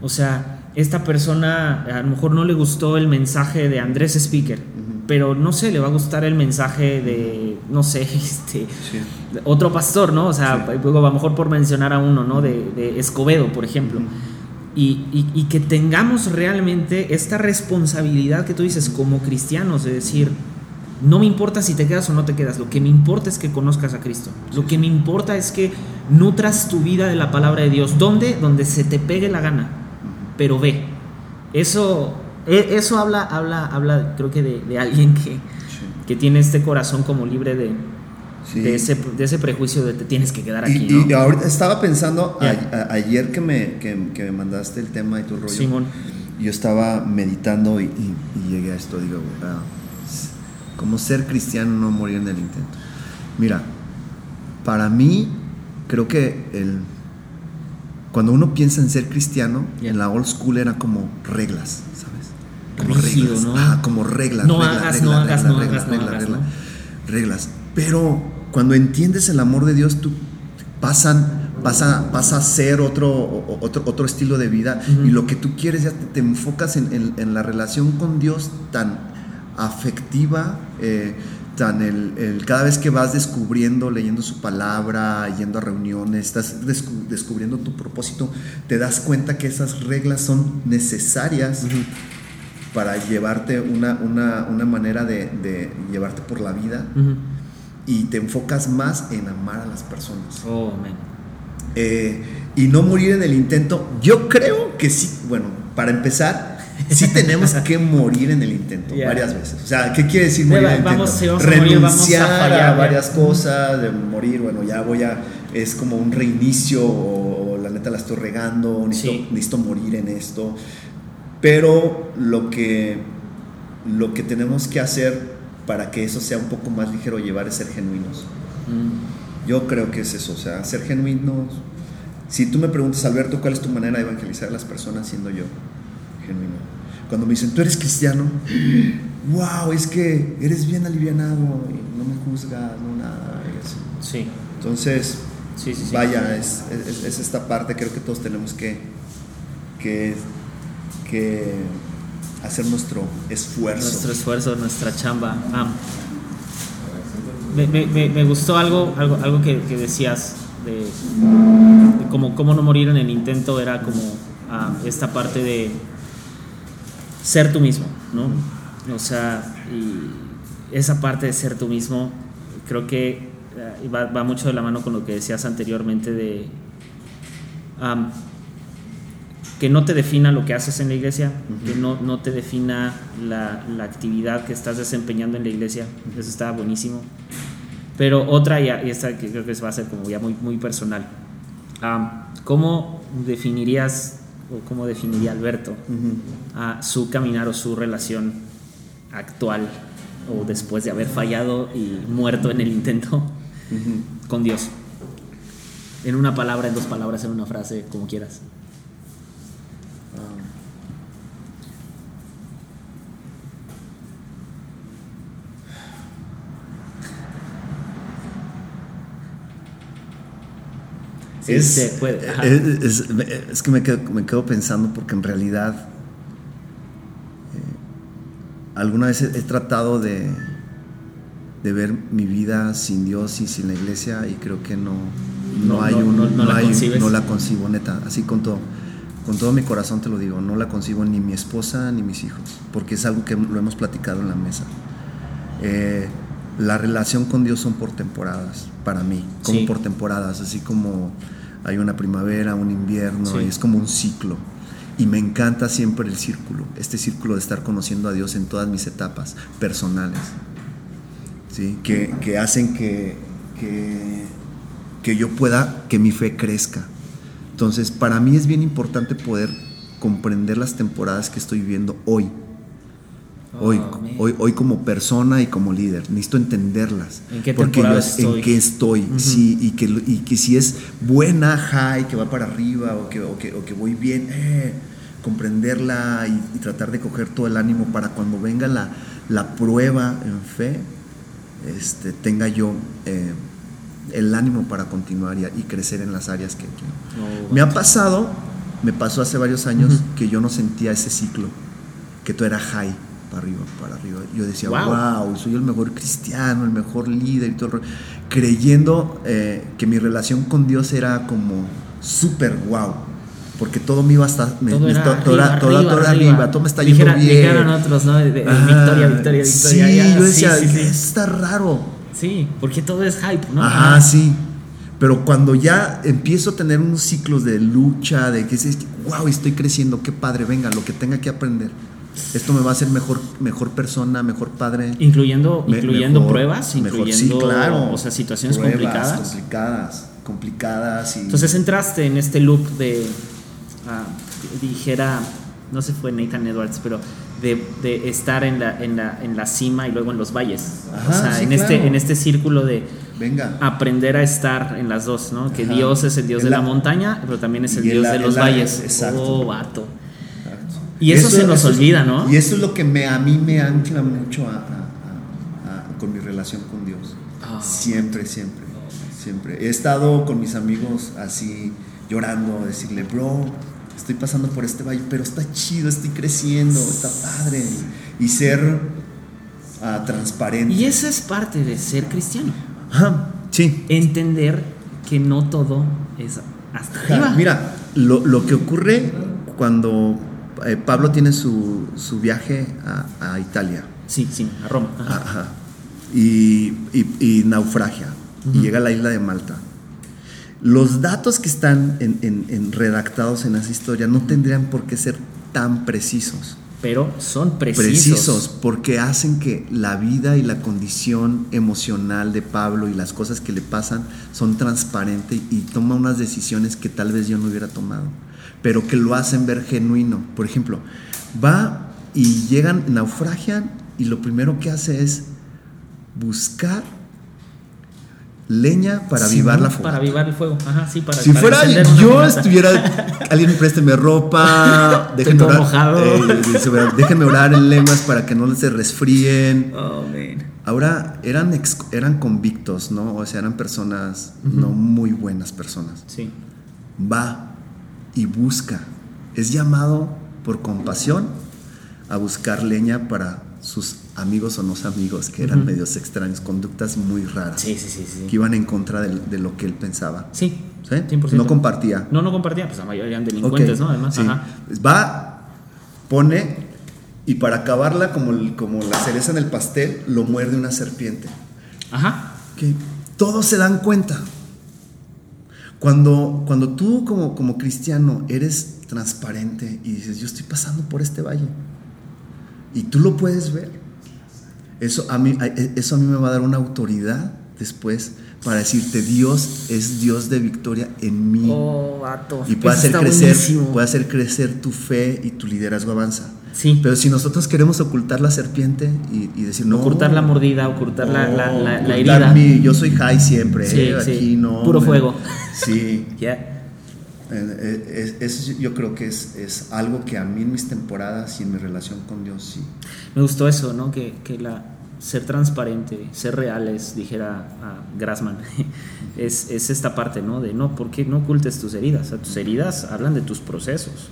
O sea, esta persona a lo mejor no le gustó el mensaje de Andrés Speaker, pero no sé, le va a gustar el mensaje de, no sé, este, otro pastor, ¿no? O sea, a lo mejor por mencionar a uno, ¿no? De, Escobedo, por ejemplo. y, que tengamos realmente esta responsabilidad que tú dices como cristianos, de decir, no me importa si te quedas o no te quedas, lo que me importa es que conozcas a Cristo. Lo que me importa es que nutras tu vida de la palabra de Dios. ¿Dónde? Donde se te pegue la gana. Pero ve. Eso, eso habla, habla, habla creo que de, alguien que, que, tiene este corazón como libre de, de, ese, de, ese, prejuicio de te tienes que quedar aquí. Y, ahorita estaba pensando, ayer que me, que, me mandaste el tema y tu rollo, Simón. yo estaba meditando y, llegué a esto, digo, ah, como ser cristiano no morir en el intento. Mira, para mí creo que el, cuando uno piensa en ser cristiano, en la old school era como reglas, ¿sabes? Como reglas. ¿no? Ah, como reglas. No hagas, no hagas, no hagas, no hagas, reglas. Pero cuando entiendes el amor de Dios, tú pasan, pasa, pasa a ser otro, otro, otro estilo de vida y lo que tú quieres ya te, enfocas en, en, la relación con Dios tan afectiva. Eh, tan el, cada vez que vas descubriendo, leyendo su palabra, yendo a reuniones, estás descubriendo tu propósito, te das cuenta que esas reglas son necesarias para llevarte una, una, manera de, llevarte por la vida y te enfocas más en amar a las personas. Oh, eh, y no morir en el intento. Yo creo que sí, bueno, para empezar, sí tenemos que morir en el intento varias veces. O sea, ¿qué quiere decir morir en el intento? Renunciar a, varias cosas, de morir, bueno, ya voy a, es como un reinicio o, la neta la estoy regando, necesito, morir en esto. Pero lo que, lo que tenemos que hacer para que eso sea un poco más ligero llevar es ser genuinos. Mm. Yo creo que es eso, o sea, ser genuinos. Si tú me preguntas, Alberto, ¿cuál es tu manera de evangelizar a las personas siendo yo? genuino. Cuando me dicen, tú eres cristiano, wow, es que eres bien alivianado, y no me juzgas, no nada. Sí. Entonces, vaya, es, es, esta parte, creo que todos tenemos que, que, que hacer nuestro esfuerzo. Nuestro esfuerzo, nuestra chamba. Ah. Me, me, me, gustó algo, algo, algo que, que decías de, de cómo, cómo, no morir en el intento, era como ah, esta parte de ser tú mismo, ¿no? O sea, y esa parte de ser tú mismo, creo que eh, va, mucho de la mano con lo que decías anteriormente de que no te defina lo que haces en la iglesia, que no, no te defina la, la, actividad que estás desempeñando en la iglesia, eso está buenísimo. Pero otra, y esta que creo que va a ser como ya muy, muy personal, ¿cómo definirías o cómo definiría Alberto su caminar o su relación actual o después de haber fallado y muerto en el intento con Dios. En una palabra, en dos palabras, en una frase, como quieras. Es, Es, que me quedo, pensando porque en realidad eh, alguna vez he, tratado de, de, ver mi vida sin Dios y sin la iglesia y creo que no, no, hay un, no, la no, la concibo, neta, así con todo. Con todo mi corazón te lo digo, no la concibo ni mi esposa ni mis hijos, porque es algo que lo hemos platicado en la mesa. Eh, la relación con Dios son por temporadas, para mí, como por temporadas, así como hay una primavera, un invierno, y es como un ciclo. Y me encanta siempre el círculo, este círculo de estar conociendo a Dios en todas mis etapas personales, ¿sí? que, hacen que, que, yo pueda, que mi fe crezca. Entonces, para mí es bien importante poder comprender las temporadas que estoy viviendo hoy hoy, oh, hoy, hoy como persona y como líder. Necesito entenderlas. ¿En qué porque estoy? en qué estoy. sí, y, que, y que si es buena high, que va para arriba o que, o que, o que voy bien, eh, comprenderla y, tratar de coger todo el ánimo para cuando venga la, la prueba en fe, este, tenga yo eh, el ánimo para continuar y, crecer en las áreas que quiero. me ha pasado, me pasó hace varios años que yo no sentía ese ciclo, que todo era high para arriba, para arriba. Yo decía, wow, soy el mejor cristiano, el mejor líder y todo, creyendo eh, que mi relación con Dios era como súper wow porque todo me iba hasta me, todo, era arriba, todo me está yendo bien. Dijeron otros, ¿no? De, victoria, victoria, victoria. Sí, yo decía, sí, está raro. Sí, porque todo es hype, ¿no? Ajá, sí. Pero cuando ya empiezo a tener unos ciclos de lucha, de que es, wow, estoy creciendo, qué padre, venga, lo que tenga que aprender. Esto me va a hacer mejor, mejor persona, mejor padre. Incluyendo, incluyendo pruebas, incluyendo sí, claro, o sea, situaciones complicadas. Complicadas, complicadas. Y... Entonces entraste en este loop de, ah, dijera, no sé fue Nathan Edwards, pero de, estar en la, en, la, en la cima y luego en los valles. o sea, en, este, en este círculo de Venga. aprender a estar en las dos, ¿no? Que Dios es el Dios de la, montaña, pero también es el Dios de los valles. Exacto. Oh, vato. Y eso, se nos olvida, ¿no? Y eso es lo que me, a mí me ancla mucho con mi relación con Dios. Ah. Siempre, siempre, siempre. He estado con mis amigos así llorando, decirle, bro, estoy pasando por este valle, pero está chido, estoy creciendo, está padre. Y ser ah, transparente. Y eso es parte de ser cristiano. Ajá, sí. Entender que no todo es hasta arriba. Mira, lo, lo, que ocurre cuando eh, Pablo tiene su, su viaje a, Italia. Sí, sí, a Roma. Ajá. Y, y, naufragia. Y llega a la isla de Malta. Los datos que están en, redactados en esa historia no tendrían por qué ser tan precisos. Pero son precisos. Precisos, porque hacen que la vida y la condición emocional de Pablo y las cosas que le pasan son transparentes y toma unas decisiones que tal vez yo no hubiera tomado pero que lo hacen ver genuino. Por ejemplo, va y llegan, naufragian y lo primero que hace es buscar leña para avivar la fuego. Para avivar el fuego, ajá, sí, para Si fuera yo estuviera, alguien présteme ropa, déjenme orar, eh, déjenme orar en lenguas para que no se resfríen. Oh, Ahora eran, eran convictos, ¿no? O sea, eran personas no muy buenas personas. Sí. Va y busca. Es llamado por compasión a buscar leña para sus amigos o no amigos, que eran medios extraños, conductas muy raras. Sí, sí, sí, Que iban en contra de, lo que él pensaba. Sí. ¿Sí? No compartía. No, no compartía, pues la mayoría eran delincuentes, ¿no? Además, Va, pone, y para acabarla, como, como la cereza en el pastel, lo muerde una serpiente. Ajá. Que todos se dan cuenta. Cuando, cuando tú como, como cristiano eres transparente y dices, yo estoy pasando por este valle, y tú lo puedes ver, eso a mí, eso a mí me va a dar una autoridad después para decirte, Dios es Dios de victoria en mí. Oh, y puede hacer, crecer, puede hacer crecer tu fe y tu liderazgo avanza. Sí. Pero si nosotros queremos ocultar la serpiente y, decir no. Ocultar la mordida, ocultar la, la, la, herida. yo soy high siempre. Sí, eh, Aquí no. Puro fuego. Sí. Ya. Eh, eso yo creo que es, es, algo que a mí en mis temporadas y en mi relación con Dios sí. Me gustó eso, ¿no? Que, que la, ser transparente, ser reales, dijera a Grassman, es, es, esta parte, ¿no? De no, ¿por qué no ocultes tus heridas? O tus heridas hablan de tus procesos.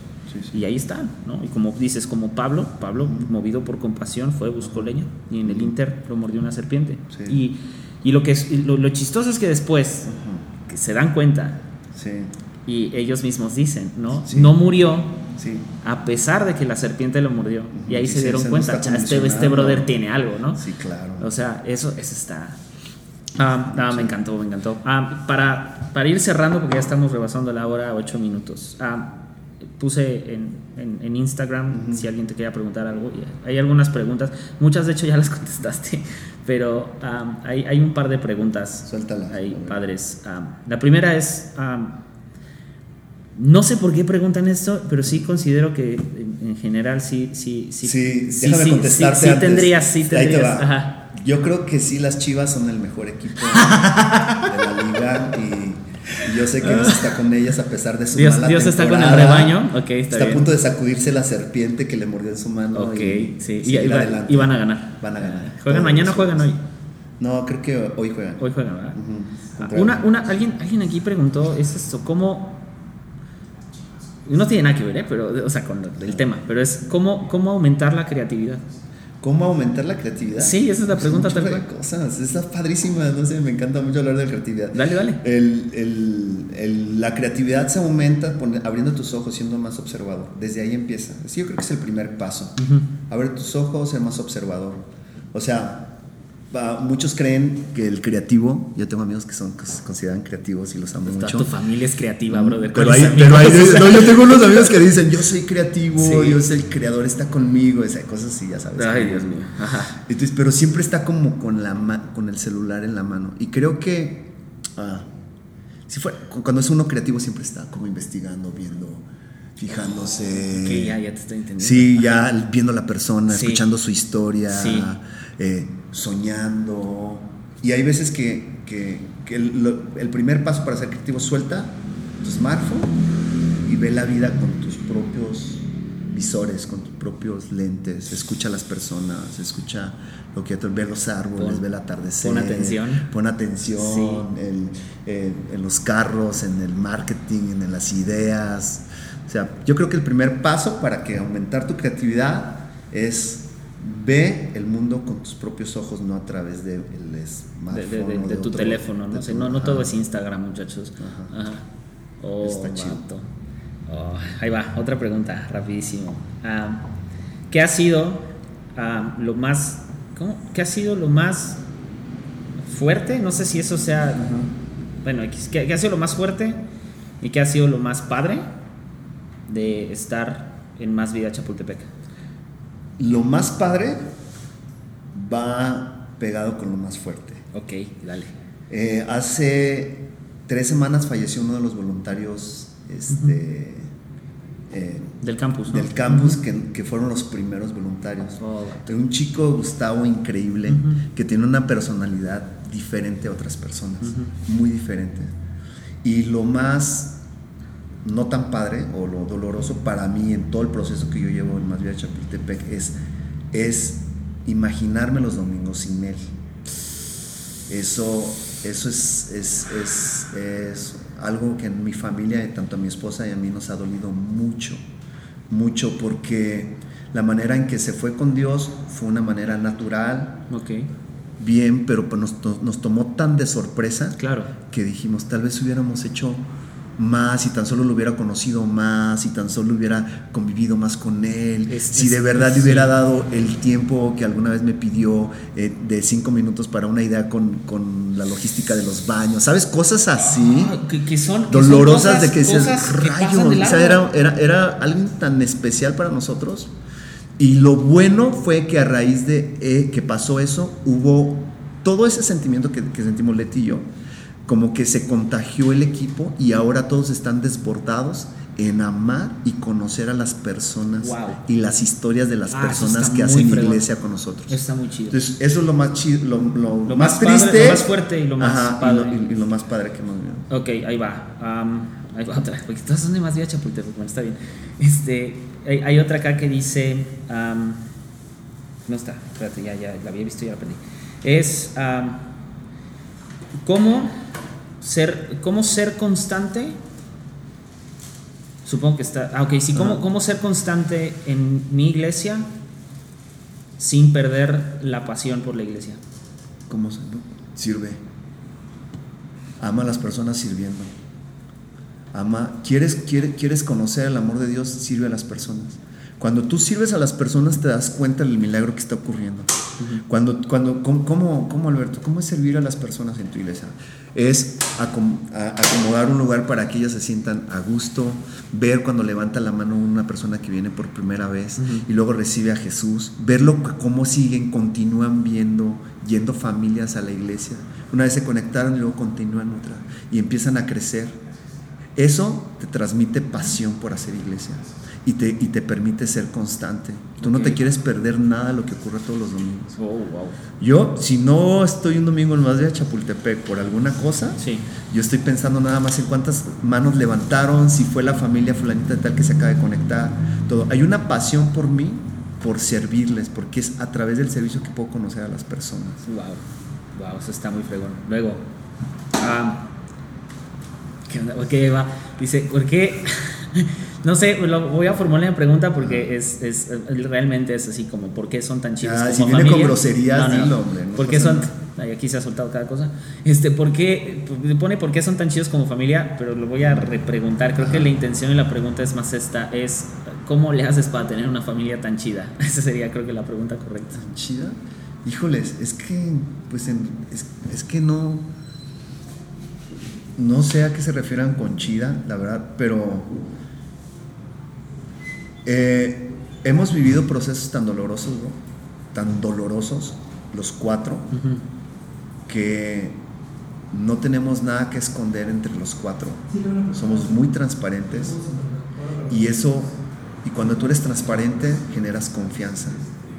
Y ahí están, ¿no? Y como dices, como Pablo, Pablo, movido por compasión, fue, buscó leña y en el Inter lo mordió una serpiente. Y, y, lo, que es, lo, chistoso es que después que se dan cuenta y ellos mismos dicen, ¿no? No murió a pesar de que la serpiente lo mordió. Y ahí se dieron cuenta, este, este brother tiene algo, ¿no? Sí, claro. O sea, eso, eso está... Ah, me encantó, me encantó. Ah, para, para ir cerrando, porque ya estamos rebasando la hora, ocho minutos. Ah, puse en, en, Instagram si alguien te quería preguntar algo. Hay algunas preguntas, muchas de hecho ya las contestaste, pero hay, hay, un par de preguntas. Suéltalas. Hay padres. la primera es, no sé por qué preguntan esto, pero sí considero que en, general sí, sí, sí. Sí, sí, déjame contestarte sí, tendrías, sí tendrías. Yo creo que sí, las Chivas son el mejor equipo de la liga Y yo sé que Dios está con ellas a pesar de su Dios, mala Dios está con el rebaño. Está, a punto de sacudirse la serpiente que le mordió en su mano. Ok, y sí. Y, y va- adelante. y van a ganar. Van a ganar. ¿Juegan mañana o juegan hoy? No, creo que hoy juegan. Hoy juegan, ¿verdad? Ah, Una, una, alguien, alguien aquí preguntó, es esto, ¿cómo? No tiene nada que ver, ¿eh? Pero, o sea, con el tema, pero es ¿cómo, cómo aumentar la creatividad? ¿Cómo aumentar la creatividad? Sí, esa es la Pues pregunta un tal cual. cosas. Está padrísima, no sé, me encanta mucho hablar de creatividad. Dale, dale. El- el- el- la creatividad se aumenta abriendo tus ojos, siendo más observador. Desde ahí empieza. Sí, yo creo que es el primer paso. Ujú. Abrir tus ojos, ser más observador. O sea, muchos creen que el creativo, yo tengo amigos que son que se consideran creativos y los amo Toda mucho. tu familia es creativa, brother. Pero ¿Cuáles hay, pero hay- no, yo tengo unos amigos que dicen, yo soy creativo, Sí. yo soy el creador, está conmigo, esas cosas así, ya sabes. Ay, Dios mío. Ajá. entonces, pero siempre está como con, la con el celular en la mano. Y creo que ah, si fue, cu- cuando es uno creativo siempre está como investigando, viendo, fijándose. Ok, ya, ya te estoy entendiendo. Sí, ya viendo a la persona, Sí. escuchando su historia, Sí. eh, soñando. Y hay veces que, que- que el, lo- el primer paso para ser creativo suelta tu smartphone y ve la vida con tus propios visores, con tus propios lentes, escucha a las personas, escucha lo que ve los árboles, Pon- ve el atardecer. pon atención. Pon atención Sí. el- en los carros, en el marketing, en las ideas. O sea, yo creo que el primer paso para que aumentar tu creatividad es ve el mundo con tus propios ojos, no a través del De, smartphone. de- de- tu otro- teléfono, no sé, tu- no, no todo es Instagram, muchachos. Ajá. Ajá. Oh, Está chido. Oh, ahí va, otra pregunta, rapidísimo. Ah, ¿Qué ha sido ah, lo más, cómo? ¿Qué ha sido lo más fuerte? No sé si eso sea, bueno, ¿qué, qué ha sido lo más fuerte y qué ha sido lo más padre de estar en Más Vida Chapultepec? Lo más padre va pegado con lo más fuerte. Ok, dale. Eh, hace tres semanas falleció uno de los voluntarios este, eh, Del campus, ¿no? del campus que, que fueron los primeros voluntarios. Oh, un chico, Gustavo, increíble, que tiene una personalidad diferente a otras personas, muy diferente. Y lo más no tan padre o lo doloroso para mí en todo el proceso que yo llevo en Más Vida Chapultepec es, es imaginarme los domingos sin él. Eso, eso es, es, es, es algo que en mi familia, tanto a mi esposa y a mí, nos ha dolido mucho, mucho, porque la manera en que se fue con Dios fue una manera natural, Ok, bien, pero pues nos, nos tomó tan de sorpresa claro. que dijimos, tal vez hubiéramos hecho más, y tan solo lo hubiera conocido más, y tan solo hubiera convivido más con él, Es- si es- de verdad le sí. hubiera dado el tiempo que alguna vez me pidió eh, de cinco minutos para una idea con, con la logística de los baños, ¿sabes? Cosas así. Ah, que, que son que son dolorosas cosas- de que dices, que rayos, o sea, largo". era, era, era algo tan especial para nosotros. Y lo bueno fue que a raíz de eh, que pasó eso, hubo todo ese sentimiento que, que sentimos Leti y yo, como que se contagió el equipo y ahora todos están desbordados en amar y conocer a las personas Wow. y las historias de las Ah, eso personas que hacen fregón. iglesia con nosotros. Está muy chido. Entonces, eso es lo más chido, lo, lo- Lo más, más padre, triste. lo más fuerte y lo más Ajá, y padre. lo- y- y lo más padre que hemos vivido. Ok, ahí va. Am, ahí va otra. Porque todas son de más vía Chapultepec. Bueno, está bien. Este, hay, hay otra acá que dice. am, no está, espérate, ya, ya la había visto y ya la aprendí. Es. am, ¿cómo, ser, ¿Cómo ser constante? Supongo que está. Ah, ok, sí. ¿Cómo. ¿Cómo ser constante en mi iglesia sin perder la pasión por la iglesia? ¿Cómo se sirve? Ama a las personas sirviendo. Ama, ¿quieres, quiere- quieres conocer el amor de Dios? Sirve a las personas. Cuando tú sirves a las personas te das cuenta del milagro que está ocurriendo. Cuando, cuando, ¿cómo, cómo, Alberto? ¿Cómo es servir a las personas en tu iglesia? Es acom- acomodar un lugar para que ellas se sientan a gusto, ver cuando levanta la mano una persona que viene por primera vez y luego recibe a Jesús, verlo cómo siguen, continúan viendo, yendo familias a la iglesia. Una vez se conectaron y luego continúan otra y empiezan a crecer. Eso te transmite pasión por hacer iglesia. Y te, y te permite ser constante. Tú no te quieres perder nada de lo que ocurre todos los domingos. Oh, wow. Yo, si no estoy un domingo en más de Chapultepec por alguna cosa, Sí. yo estoy pensando nada más en cuántas manos levantaron, si fue la familia fulanita de tal que se acaba de conectar, todo. Hay una pasión por mí, por servirles, porque es a través del servicio que puedo conocer a las personas. Wow, wow, eso está muy fregón. Luego, ah, ¿qué onda? Ok, va. Dice, ¿por qué? no sé, lo voy a formular la pregunta porque es, es realmente es así como, ¿por qué son tan chidos Ah, como si viene familia? con groserías, dilo, hombre, no ¿Por qué son? Ay, aquí se ha soltado cada cosa. Este, ¿por qué? Pone por qué son tan chidos como familia, pero lo voy a repreguntar. Creo que la intención y la pregunta es más esta, es ¿cómo le haces para tener una familia tan chida? Esa sería creo que la pregunta correcta. chida. Híjoles, es que, pues, en- es, es que no, no sé a qué se refieran con chida, la verdad, pero eh, hemos vivido procesos tan dolorosos, ¿no? tan dolorosos, los cuatro, que no tenemos nada que esconder entre los cuatro. Somos muy transparentes y eso, y cuando tú eres transparente, generas confianza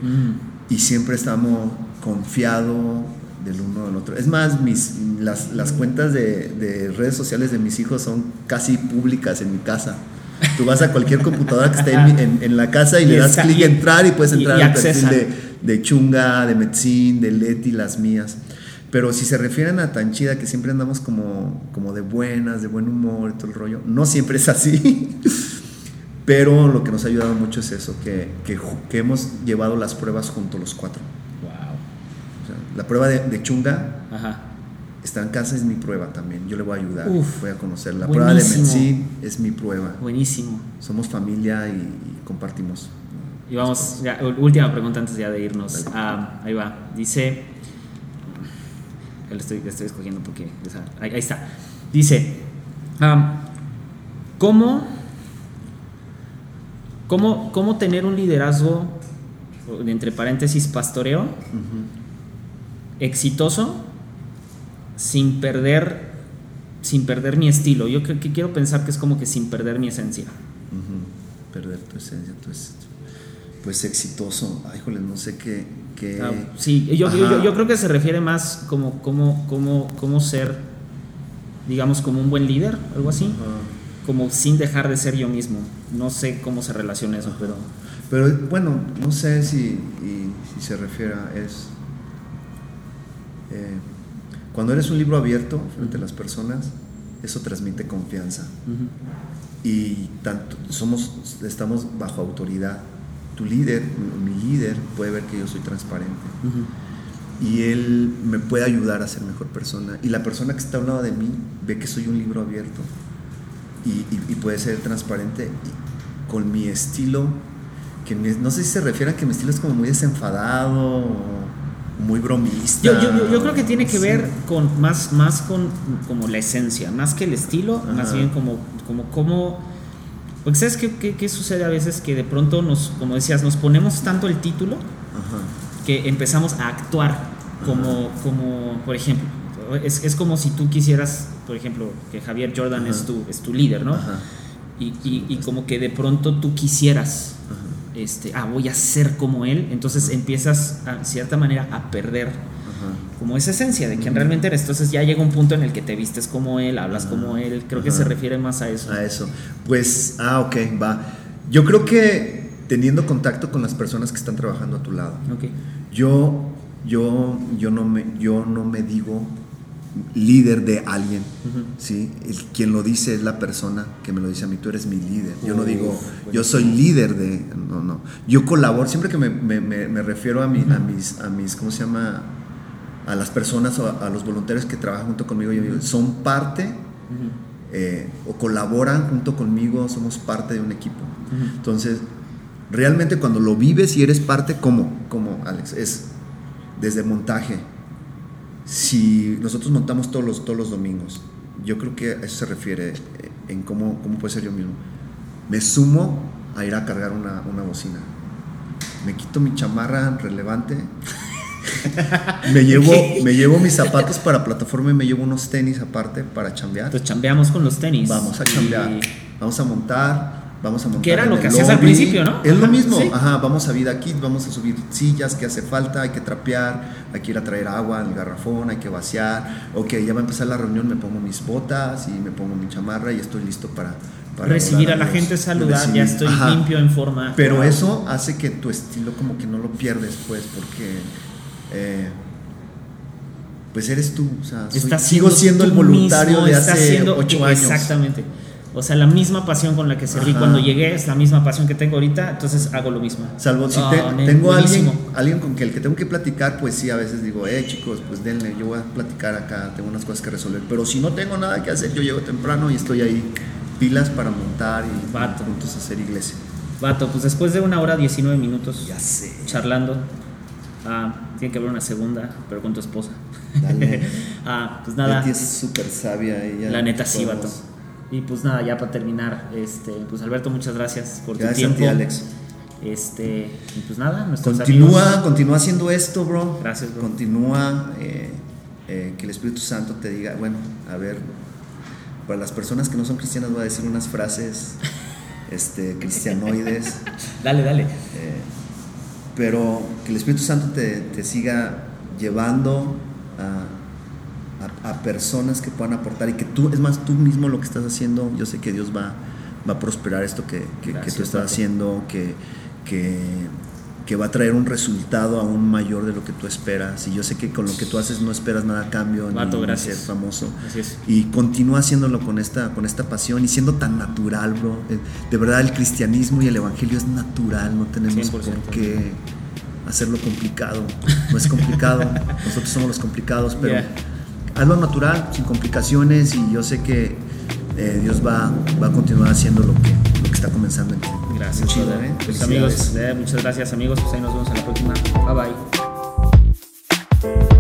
Mm. y siempre estamos confiados del uno del otro. Es más, mis, las, las cuentas de, de redes sociales de mis hijos son casi públicas en mi casa. Tú vas a cualquier computadora que esté en, mi- en- en la casa y, Y le das clic a entrar y puedes entrar y al perfil de, de Chunga, de Metzin, de Leti, las mías. Pero si se refieren a tan chida que siempre andamos como, como de buenas, de buen humor y todo el rollo, no siempre es así. Pero lo que nos ha ayudado mucho es eso, que, que hemos llevado las pruebas junto los cuatro. Wow. O sea, la prueba de, de Chunga Ajá. está en casa, es mi prueba también. Yo le voy a ayudar, Uf, voy a conocer. La prueba de. Metzin es mi prueba. Buenísimo. Somos familia y, y compartimos. Y vamos, ya, última pregunta antes ya de irnos. Ah, ahí va. Dice. Lo estoy, lo estoy escogiendo porque. o sea, ahí, ahí está. Dice. ¿Cómo. Cómo, ¿Cómo tener un liderazgo, entre paréntesis, pastoreo, exitoso, sin perder, sin perder mi estilo? Yo creo que quiero pensar que es como que sin perder mi esencia. Perder tu esencia, tu es- Pues exitoso. Ay, híjole, no sé qué. qué- Ah, sí, yo, yo, yo- yo creo que se refiere más como, como, como, como ser, digamos, como un buen líder, algo así, como sin dejar de ser yo mismo. No sé cómo se relaciona eso, pero... Pero bueno, no sé si, y- si se refiere a es. eh, cuando eres un libro abierto frente a las personas, eso transmite confianza. Ujú. Y tanto somos, estamos bajo autoridad. Tu líder, mi líder, puede ver que yo soy transparente. Ujú. Y él me puede ayudar a ser mejor persona. Y la persona que está a un lado de mí ve que soy un libro abierto. Y, y- y puede ser transparente y con mi estilo, que mi- no sé si se refiere a que mi estilo es como muy desenfadado o muy bromista. Yo, yo, yo- creo que tiene que ver con más, más con como la esencia, más que el estilo, más Ajá. bien como, como, como porque sabes qué, qué- qué sucede a veces que de pronto nos, como decías, nos ponemos tanto el título Ajá. que empezamos a actuar como, como por ejemplo, es, es como si tú quisieras, por ejemplo, que Javier Jordan es tu, es tu líder, ¿no? Y, y- y como que de pronto tú quisieras. Este, ah, voy a ser como él, entonces empiezas, a cierta manera, a perder Ajá. como esa esencia de quien realmente eres. Entonces ya llega un punto en el que te vistes como él, hablas como él, creo que se refiere más a eso. A eso. Pues, ah, ok, va. Yo creo que teniendo contacto con las personas que están trabajando a tu lado. Ok. Yo, yo, yo no me, yo no me digo líder de alguien. ¿sí? El, quien lo dice es la persona que me lo dice a mí, tú eres mi líder. Yo no digo, buenísimo. yo soy líder de, no, no. Yo colaboro, siempre que me, me- me- me refiero a, mi, a, mis, a mis, ¿cómo se llama? A las personas o a, a los voluntarios que trabajan junto conmigo, yo digo, son parte eh, o colaboran junto conmigo, somos parte de un equipo. Entonces, realmente cuando lo vives y eres parte, ¿cómo? ¿Cómo, Alex? Es desde montaje. Si nosotros montamos todos los, todos los domingos, yo creo que a eso se refiere eh, en cómo, cómo puede ser yo mismo. Me sumo a ir a cargar una, una bocina. Me quito mi chamarra relevante. me, llevo, me llevo mis zapatos para plataforma y me llevo unos tenis aparte para chambear. Entonces chambeamos con los tenis. Vamos a Y- chambear, vamos a montar, vamos a montar. Que era lo que hacías al principio, ¿no? Es lo mismo, sí. ajá, vamos a vida aquí, vamos a subir sillas que hace falta, hay que trapear, hay que ir a traer agua al garrafón, hay que vaciar. Ok, ya va a empezar la reunión, me pongo mis botas y me pongo mi chamarra y estoy listo para. para Recibir a la gente, saludar, Recibir, ya estoy ajá. limpio en forma. Pero eso hace que tu estilo como que no lo pierdes, pues, porque eh, pues eres tú. O sea, soy- sigo siendo el voluntario mismo, de hace ocho años. Exactamente. O sea, la misma pasión con la que serví Ajá. cuando llegué es la misma pasión que tengo ahorita, entonces hago lo mismo. Salvo si Ah, te- tengo alguien, alguien con el que tengo que platicar, pues sí, a veces digo, eh chicos, pues denle, yo voy a platicar acá, tengo unas cosas que resolver. Pero si no tengo nada que hacer, yo llego temprano y estoy ahí, pilas para montar y Vato. juntos hacer iglesia. Vato, pues después de una hora 19 minutos Ya sé. charlando, ah, tiene que haber una segunda, pero con tu esposa. Dale. ah, pues nada. Betty es súper sabia ella. La neta sí, vato. Y pues nada, ya para terminar, este, pues Alberto, muchas gracias por Gracias tu tiempo. ti, Alex. Este, y pues nada, Continúa, amigos. continúa haciendo esto, bro. Gracias, bro. Continúa, eh, eh, que el Espíritu Santo te diga, bueno, a ver, para las personas que no son cristianas voy a decir unas frases este, cristianoides, Dale, dale. eh, pero que el Espíritu Santo te, te siga llevando a, a- a personas que puedan aportar y que tú, es más, tú mismo lo que estás haciendo, yo sé que Dios va, va a prosperar esto que, que- tú estás Paco. haciendo, que, que, que va a traer un resultado aún mayor de lo que tú esperas. Y yo sé que con lo que tú haces no esperas nada a cambio, Vato, ni gracias. ser famoso. Y continúa haciéndolo con esta, con esta pasión y siendo tan natural, bro. Eh, De verdad, el cristianismo y el evangelio es natural, no tenemos 100%. por qué hacerlo complicado. No es complicado, nosotros somos los complicados, pero Yeah. Hazlo natural, sin complicaciones y yo sé que eh, Dios va, va a continuar haciendo lo que, lo que está comenzando en ti. Gracias, amigos, eh, muchas gracias amigos, pues ahí nos vemos en la próxima. Bye bye.